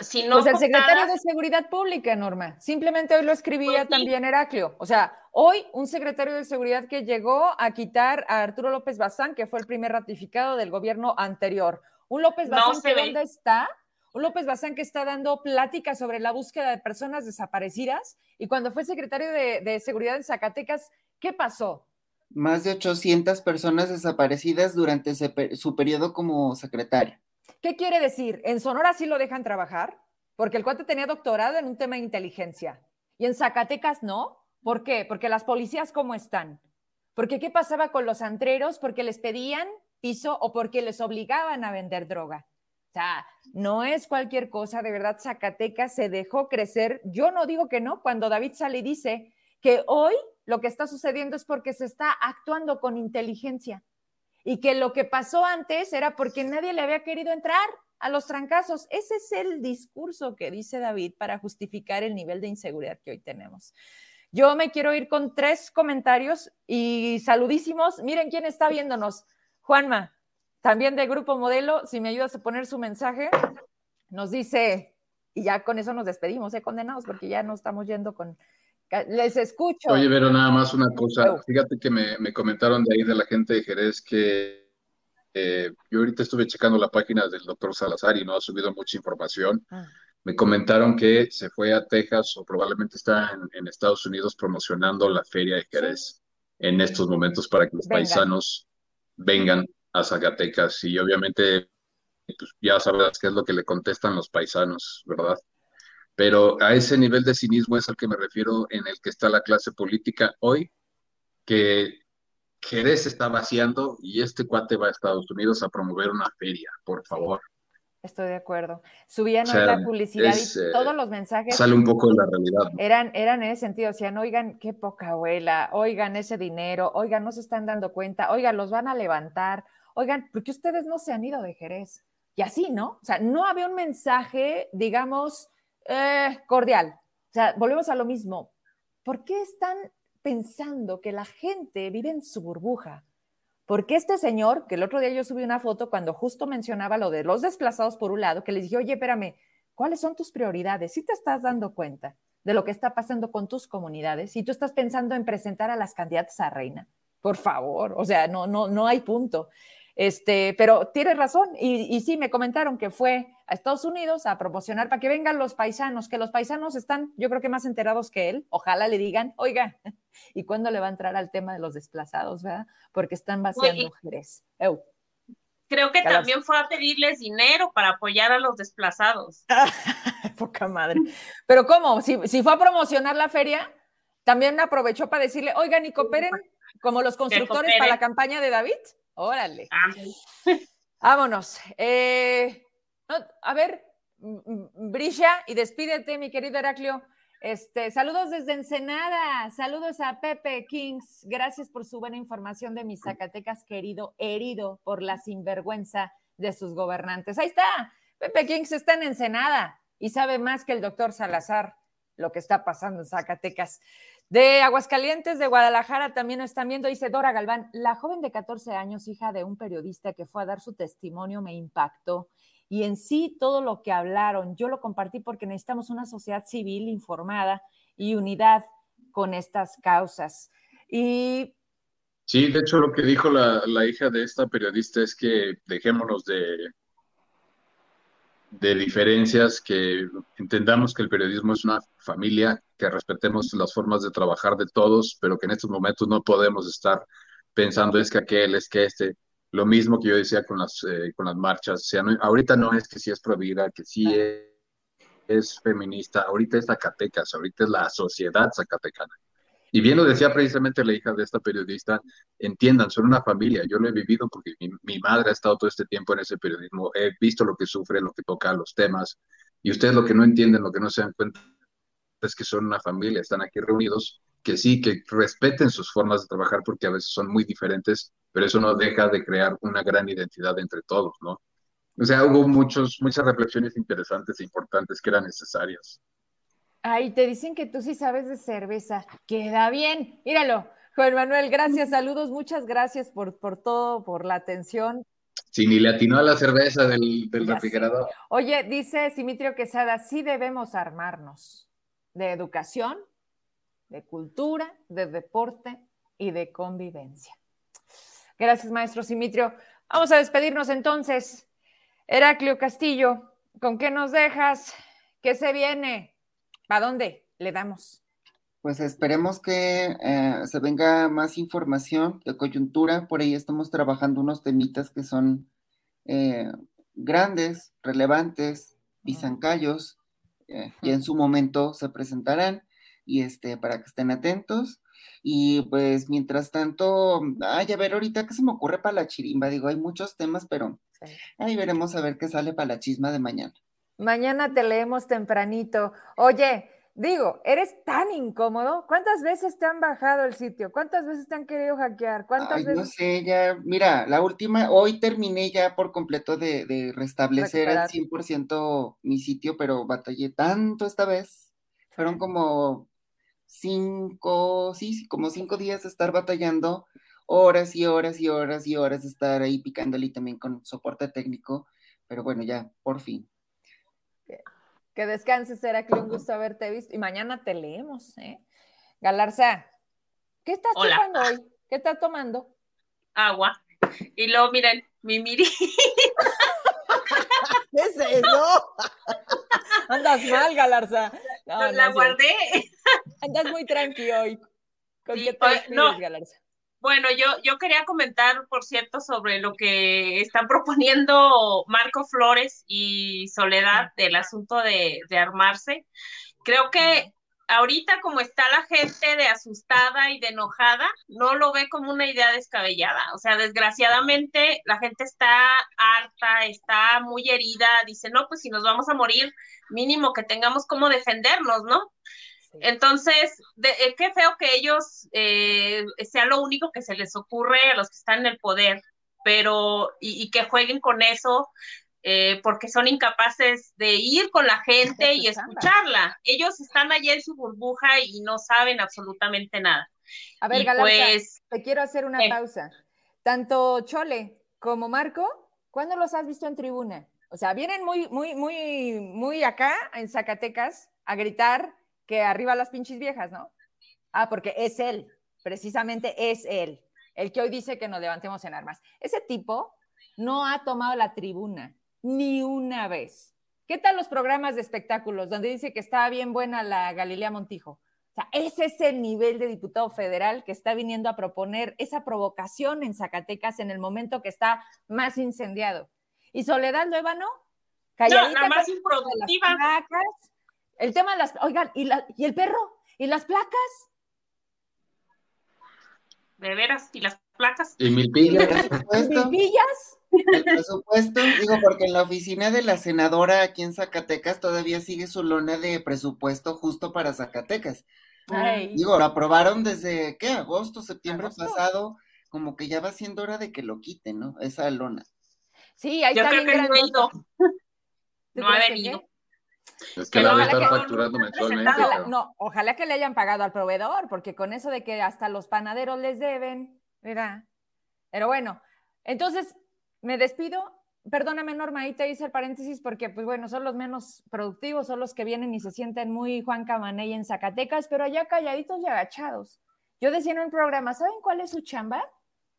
si no pues el secretario de Seguridad Pública, Norma. Simplemente hoy lo escribía pues también Heraclio. O sea, hoy un secretario de Seguridad que llegó a quitar a Arturo López Bazán, que fue el primer ratificado del gobierno anterior. Un López Bazán que dónde está, López Bazán que está dando pláticas sobre la búsqueda de personas desaparecidas. Y cuando fue secretario de, de Seguridad en Zacatecas, ¿qué pasó? Más de 800 personas desaparecidas durante su periodo como secretario. ¿Qué quiere decir? ¿En Sonora sí lo dejan trabajar? Porque el cuate tenía doctorado en un tema de inteligencia. Y en Zacatecas no. ¿Por qué? Porque las policías, ¿cómo están? Porque ¿qué pasaba con los antreros? Porque les pedían piso o porque les obligaban a vender droga. Sea, no es cualquier cosa, de verdad, Zacatecas se dejó crecer. Yo no digo que no, cuando David sale y dice que hoy lo que está sucediendo es porque se está actuando con inteligencia y que lo que pasó antes era porque nadie le había querido entrar a los trancazos. Ese es el discurso que dice David para justificar el nivel de inseguridad que hoy tenemos. Yo me quiero ir con tres comentarios y saludísimos. Miren quién está viéndonos. Juanma, también de Grupo Modelo, si me ayudas a poner su mensaje, nos dice, y ya con eso nos despedimos, ¿eh? condenados, porque ya no estamos yendo con, les escucho. Oye, pero nada más una cosa. Fíjate que me, comentaron de ahí de la gente de Jerez que eh, yo ahorita estuve checando la página del doctor Salazar y no ha subido mucha información. Ah. Me comentaron que se fue a Texas o probablemente está en, Estados Unidos promocionando la feria de Jerez en estos momentos para que los paisanos vengan a Zacatecas y obviamente pues, ya sabrás qué es lo que le contestan los paisanos, ¿verdad? Pero a ese nivel de cinismo es al que me refiero en el que está la clase política hoy, que Jerez está vaciando y este cuate va a Estados Unidos a promover una feria, por favor. Estoy de acuerdo. Subían la publicidad y eh, todos los mensajes. Sale un poco de la realidad. Eran, eran en ese sentido, decían, oigan, qué poca abuela, oigan ese dinero, oigan, no se están dando cuenta, oigan, los van a levantar, oigan, porque ustedes no se han ido de Jerez. Y así, ¿no? O sea, no había un mensaje, digamos, eh, cordial. O sea, volvemos a lo mismo. ¿Por qué están pensando que la gente vive en su burbuja? Porque este señor, que el otro día yo subí una foto cuando justo mencionaba lo de los desplazados por un lado, que le dije, oye, espérame, ¿cuáles son tus prioridades? Si te estás dando cuenta de lo que está pasando con tus comunidades, si tú estás pensando en presentar a las candidatas a reina, por favor, o sea, no, no, no hay punto. Este, pero tienes razón, y, y, sí, me comentaron que fue a Estados Unidos a promocionar para que vengan los paisanos, que los paisanos están, yo creo que más enterados que él, ojalá le digan, oiga, ¿y cuándo le va a entrar al tema de los desplazados, verdad? Porque están vaciando mujeres. Creo que también fue a pedirles dinero para apoyar a los desplazados. Poca madre. Pero ¿cómo? Si, si fue a promocionar la feria, también aprovechó para decirle, oigan, y cooperen como los constructores para la campaña de David. Órale. Vámonos. Eh, a ver, brilla y despídete, mi querido Heraclio. Este, saludos desde Ensenada, saludos a Pepe Kings, gracias por su buena información de mis Zacatecas querido, herido por la sinvergüenza de sus gobernantes. Ahí está, Pepe Kings está en Ensenada y sabe más que el doctor Salazar lo que está pasando en Zacatecas. De Aguascalientes, de Guadalajara, también nos están viendo, dice Dora Galván, la joven de 14 años, hija de un periodista que fue a dar su testimonio, me impactó. Y en sí, todo lo que hablaron, yo lo compartí porque necesitamos una sociedad civil informada y unidad con estas causas. Y Sí, de hecho lo que dijo la, la, hija de esta periodista es que dejémonos de, de diferencias, que entendamos que el periodismo es una familia, que respetemos las formas de trabajar de todos, pero que en estos momentos no podemos estar pensando es que aquel, es que este, lo mismo que yo decía con las, eh, con las marchas, o sea, ahorita no es que si es pro vida, que si es, feminista, ahorita es Zacatecas, ahorita es la sociedad zacatecana. Y bien lo decía precisamente la hija de esta periodista, entiendan, son una familia, yo lo he vivido porque mi, madre ha estado todo este tiempo en ese periodismo, he visto lo que sufre, lo que toca, los temas, y ustedes lo que no entienden, lo que no se dan cuenta es que son una familia, están aquí reunidos, que sí, que respeten sus formas de trabajar porque a veces son muy diferentes, pero eso no deja de crear una gran identidad entre todos, ¿no? O sea, hubo muchos, muchas reflexiones interesantes e importantes que eran necesarias. Ay, te dicen que tú sí sabes de cerveza. Queda bien. Míralo. Juan Manuel, gracias, saludos, muchas gracias por, por todo, por la atención. Sí, ni le atinó a la cerveza del, del refrigerador. Oye, dice Simitrio Quesada, sí debemos armarnos de educación, de cultura, de deporte y de convivencia. Gracias, maestro Simitrio. Vamos a despedirnos entonces. Heraclio Castillo, ¿con qué nos dejas? ¿Qué se viene? ¿A dónde le damos? Pues esperemos que eh, se venga más información de coyuntura. Por ahí estamos trabajando unos temitas que son eh, grandes, relevantes, pisancallos, eh, y en su momento se presentarán. Y este, para que estén atentos. Y pues mientras tanto, ay, a ver, ahorita qué se me ocurre para la chirimba. Digo, hay muchos temas, pero ahí veremos a ver qué sale para la chisma de mañana. Mañana te leemos tempranito. Oye, digo, eres tan incómodo. ¿Cuántas veces te han bajado el sitio? ¿Cuántas veces te han querido hackear? ¿Cuántas veces? No sé, ya, mira, la última, hoy terminé ya por completo de, restablecer al 100% mi sitio, pero batallé tanto esta vez. Fueron como cinco, sí, como cinco días de estar batallando, horas y horas y horas y horas de estar ahí picándole también con soporte técnico. Pero bueno, ya, por fin. Que descanses, que un gusto haberte visto. Y mañana te leemos, ¿eh? Galarza, ¿qué estás tomando hoy? ¿Qué estás tomando? Agua. Y luego, miren, mi miri. ¿Qué es eso? Andas mal, Galarza. No, la guardé. Andas muy tranquilo hoy. ¿Con qué te no, Galarza? Bueno, yo, yo quería comentar, por cierto, sobre lo que están proponiendo Marco Flores y Soledad del asunto de, de armarse. Creo que ahorita como está la gente de asustada y de enojada, no lo ve como una idea descabellada. O sea, desgraciadamente la gente está harta, está muy herida, dice, no, pues si nos vamos a morir, mínimo que tengamos como defendernos, ¿no? Entonces, eh, qué feo que ellos eh, sea lo único que se les ocurre a los que están en el poder, pero y, que jueguen con eso eh, porque son incapaces de ir con la gente y escucharla. Ellos están allá en su burbuja y no saben absolutamente nada. A ver, pues, te quiero hacer una pausa. Tanto Chole como Marco, ¿cuándo los has visto en tribuna? O sea, vienen muy, muy, muy, muy acá en Zacatecas a gritar que arriba las pinches viejas, ¿no? Ah, porque es él, precisamente es él, el que hoy dice que nos levantemos en armas. Ese tipo no ha tomado la tribuna ni una vez. ¿Qué tal los programas de espectáculos donde dice que está bien buena la Galilea Montijo? O sea, ese es el nivel de diputado federal que está viniendo a proponer esa provocación en Zacatecas en el momento que está más incendiado. Y Soledad Luevano, calladita. No, la más improductiva. El tema de las, oigan, ¿y, la, ¿y el perro? ¿Y las placas? De veras, ¿y las placas? ¿Y mil pillas? ¿Mil pillas? El presupuesto, digo, porque en la oficina de la senadora aquí en Zacatecas todavía sigue su lona de presupuesto justo para Zacatecas. Digo, lo aprobaron desde, ¿qué? Agosto, septiembre pasado, como que ya va siendo hora de que lo quiten, ¿no? Esa lona. Sí, ahí Yo creo que no ha ido. No ha venido. Es que, la va a estar facturando mensualmente. no, ojalá que le hayan pagado al proveedor, porque con eso de que hasta los panaderos les deben, ¿verdad? Pero bueno, entonces me despido. Perdóname, Norma, ahí te hice el paréntesis porque, pues bueno, son los menos productivos, son los que vienen y se sienten muy Juan Camaney en Zacatecas, pero allá calladitos y agachados. Yo decía en un programa, ¿saben cuál es su chamba?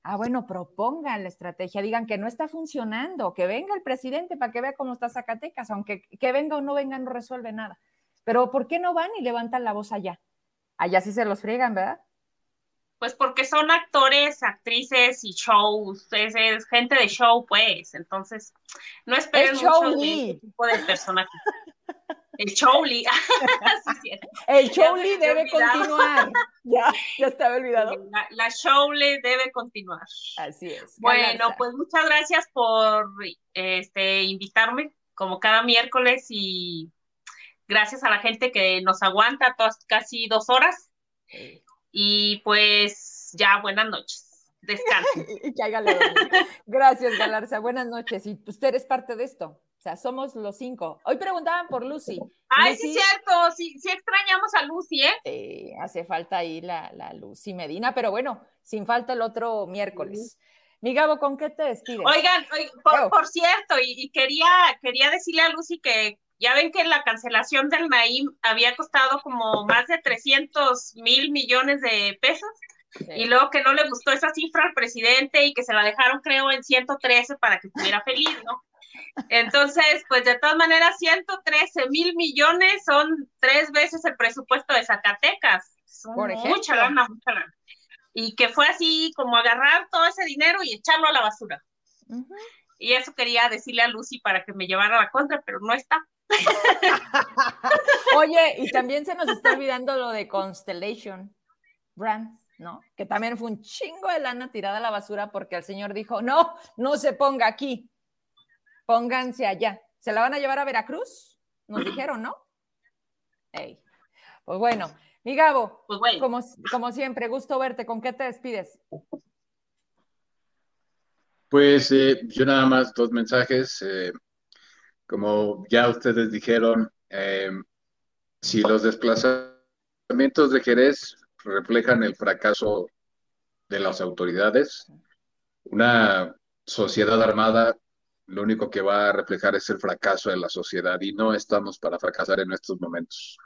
Ah, bueno, propongan la estrategia, digan que no está funcionando, que venga el presidente para que vea cómo está Zacatecas, aunque que venga o no venga no resuelve nada. Pero ¿por qué no van y levantan la voz allá? Allá sí se los friegan, ¿verdad? Pues porque son actores, actrices y shows, es, gente de show, pues. Entonces, no esperen mucho de este tipo de personajes. El Chowli. el Chowli debe continuar. Ya, ya estaba olvidado. La, la Chowli debe continuar. Así es. Bueno, pues muchas gracias por este invitarme como cada miércoles y gracias a la gente que nos aguanta todas, casi dos horas. Y pues ya, buenas noches. Descansen. gracias, Galarza. Buenas noches. Y usted es parte de esto. O sea, somos los cinco. Hoy preguntaban por Lucy. Ay, sí, cierto. Sí, sí extrañamos a Lucy, ¿eh? Sí, hace falta ahí la, la Lucy Medina, pero bueno, sin falta el otro miércoles. Mi Gabo, ¿con qué te despides? Oigan, por, cierto, y, quería, quería decirle a Lucy que ya ven que la cancelación del Naim había costado como más de 300 mil millones de pesos. Y luego que no le gustó esa cifra al presidente y que se la dejaron, creo, en 113 para que estuviera feliz, ¿no? Entonces, pues de todas maneras, 113 mil millones son tres veces el presupuesto de Zacatecas. Por mucha lana, mucha lana. Y que fue así como agarrar todo ese dinero y echarlo a la basura. Y eso quería decirle a Lucy para que me llevara a la contra, pero no está. Oye, y también se nos está olvidando lo de Constellation Brands, ¿no? Que también fue un chingo de lana tirada a la basura porque el señor dijo, no, no se ponga aquí, pónganse allá. ¿Se la van a llevar a Veracruz? Nos dijeron, ¿no? Pues bueno, mi Gabo, pues como, como siempre, gusto verte. ¿Con qué te despides? Pues eh, yo nada más dos mensajes. Eh, como ya ustedes dijeron, eh, si los desplazamientos de Jerez reflejan el fracaso de las autoridades, una sociedad armada lo único que va a reflejar es el fracaso de la sociedad y no estamos para fracasar en estos momentos.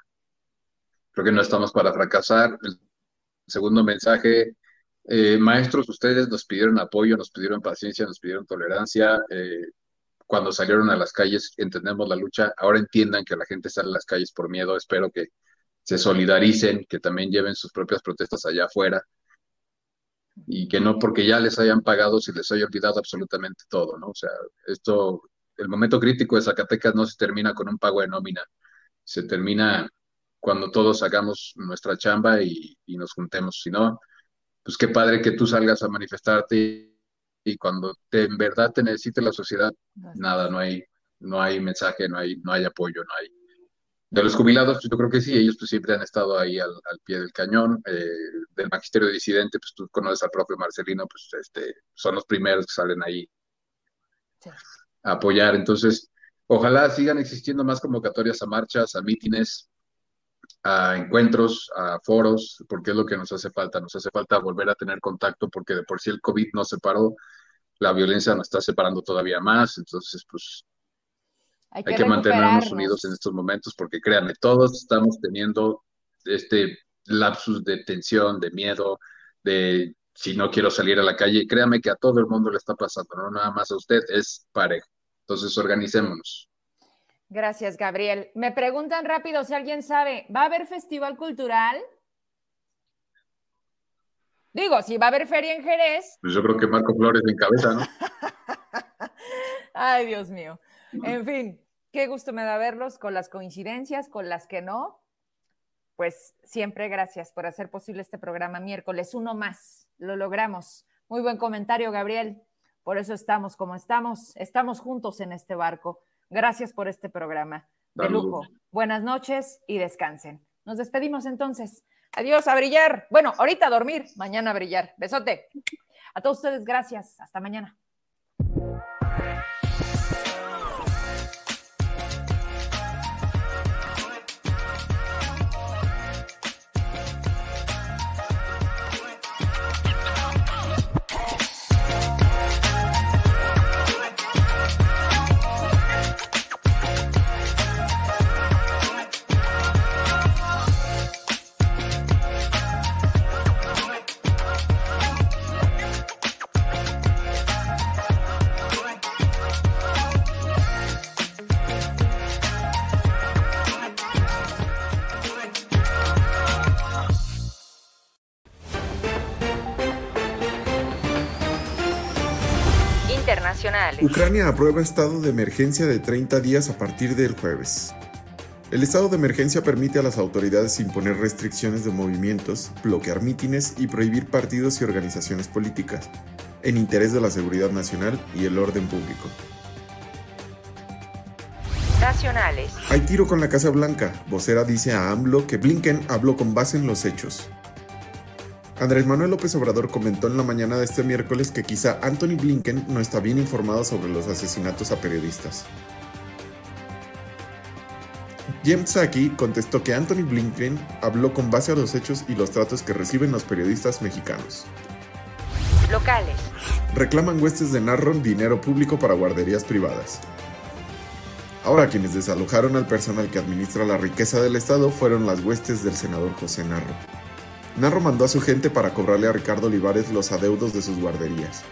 Creo que no estamos para fracasar. Segundo mensaje, eh, maestros, ustedes nos pidieron apoyo, nos pidieron paciencia, nos pidieron tolerancia. Eh, cuando salieron a las calles, entendemos la lucha. Ahora entiendan que la gente sale a las calles por miedo. Espero que se solidaricen, que también lleven sus propias protestas allá afuera y que no porque ya les hayan pagado se les haya olvidado absolutamente todo, ¿no? O sea, esto, el momento crítico de Zacatecas no se termina con un pago de nómina, se termina cuando todos hagamos nuestra chamba y, nos juntemos, si no, pues qué padre que tú salgas a manifestarte y, cuando te, en verdad te necesite la sociedad, nada, no hay, no hay mensaje, no hay, no hay apoyo, no hay de los jubilados, pues yo creo que sí, ellos pues siempre han estado ahí al, pie del cañón. Eh, del magisterio disidente, pues tú conoces al propio Marcelino, pues este, son los primeros que salen ahí a apoyar. Entonces, ojalá sigan existiendo más convocatorias a marchas, a mítines, a encuentros, a foros, porque es lo que nos hace falta. Nos hace falta volver a tener contacto, porque de por sí el COVID nos separó, la violencia nos está separando todavía más. Entonces, pues hay que, mantenernos unidos en estos momentos porque créanme, todos estamos teniendo este lapsus de tensión, de miedo, de si no quiero salir a la calle. Créame que a todo el mundo le está pasando, no nada más a usted, es parejo. Entonces, organicémonos. Gracias, Gabriel. Me preguntan rápido si alguien sabe, ¿va a haber festival cultural? Digo, si va a haber feria en Jerez. Pues yo creo que Marco Flores en cabeza, ¿no? Ay, Dios mío. En fin, Qué gusto me da verlos con las coincidencias, con las que no. Pues siempre gracias por hacer posible este programa miércoles. Uno más, lo logramos. Muy buen comentario, Gabriel. Por eso estamos como estamos. Estamos juntos en este barco. Gracias por este programa. De lujo. Buenas noches y descansen. Nos despedimos entonces. Adiós, a brillar. Bueno, ahorita a dormir, mañana a brillar. Besote. A todos ustedes, gracias. Hasta mañana. Ucrania aprueba estado de emergencia de 30 días a partir del jueves. El estado de emergencia permite a las autoridades imponer restricciones de movimientos, bloquear mítines y prohibir partidos y organizaciones políticas, en interés de la seguridad nacional y el orden público. Nacionales. Hay tiro con la Casa Blanca. Vocera dice a AMLO que Blinken habló con base en los hechos. Andrés Manuel López Obrador comentó en la mañana de este miércoles que quizá Anthony Blinken no está bien informado sobre los asesinatos a periodistas. Jem Psaki contestó que Anthony Blinken habló con base a los hechos y los tratos que reciben los periodistas mexicanos. Locales. Reclaman huestes de Narro dinero público para guarderías privadas. Ahora quienes desalojaron al personal que administra la riqueza del Estado fueron las huestes del senador José Narro. Narro mandó a su gente para cobrarle a Ricardo Olivares los adeudos de sus guarderías.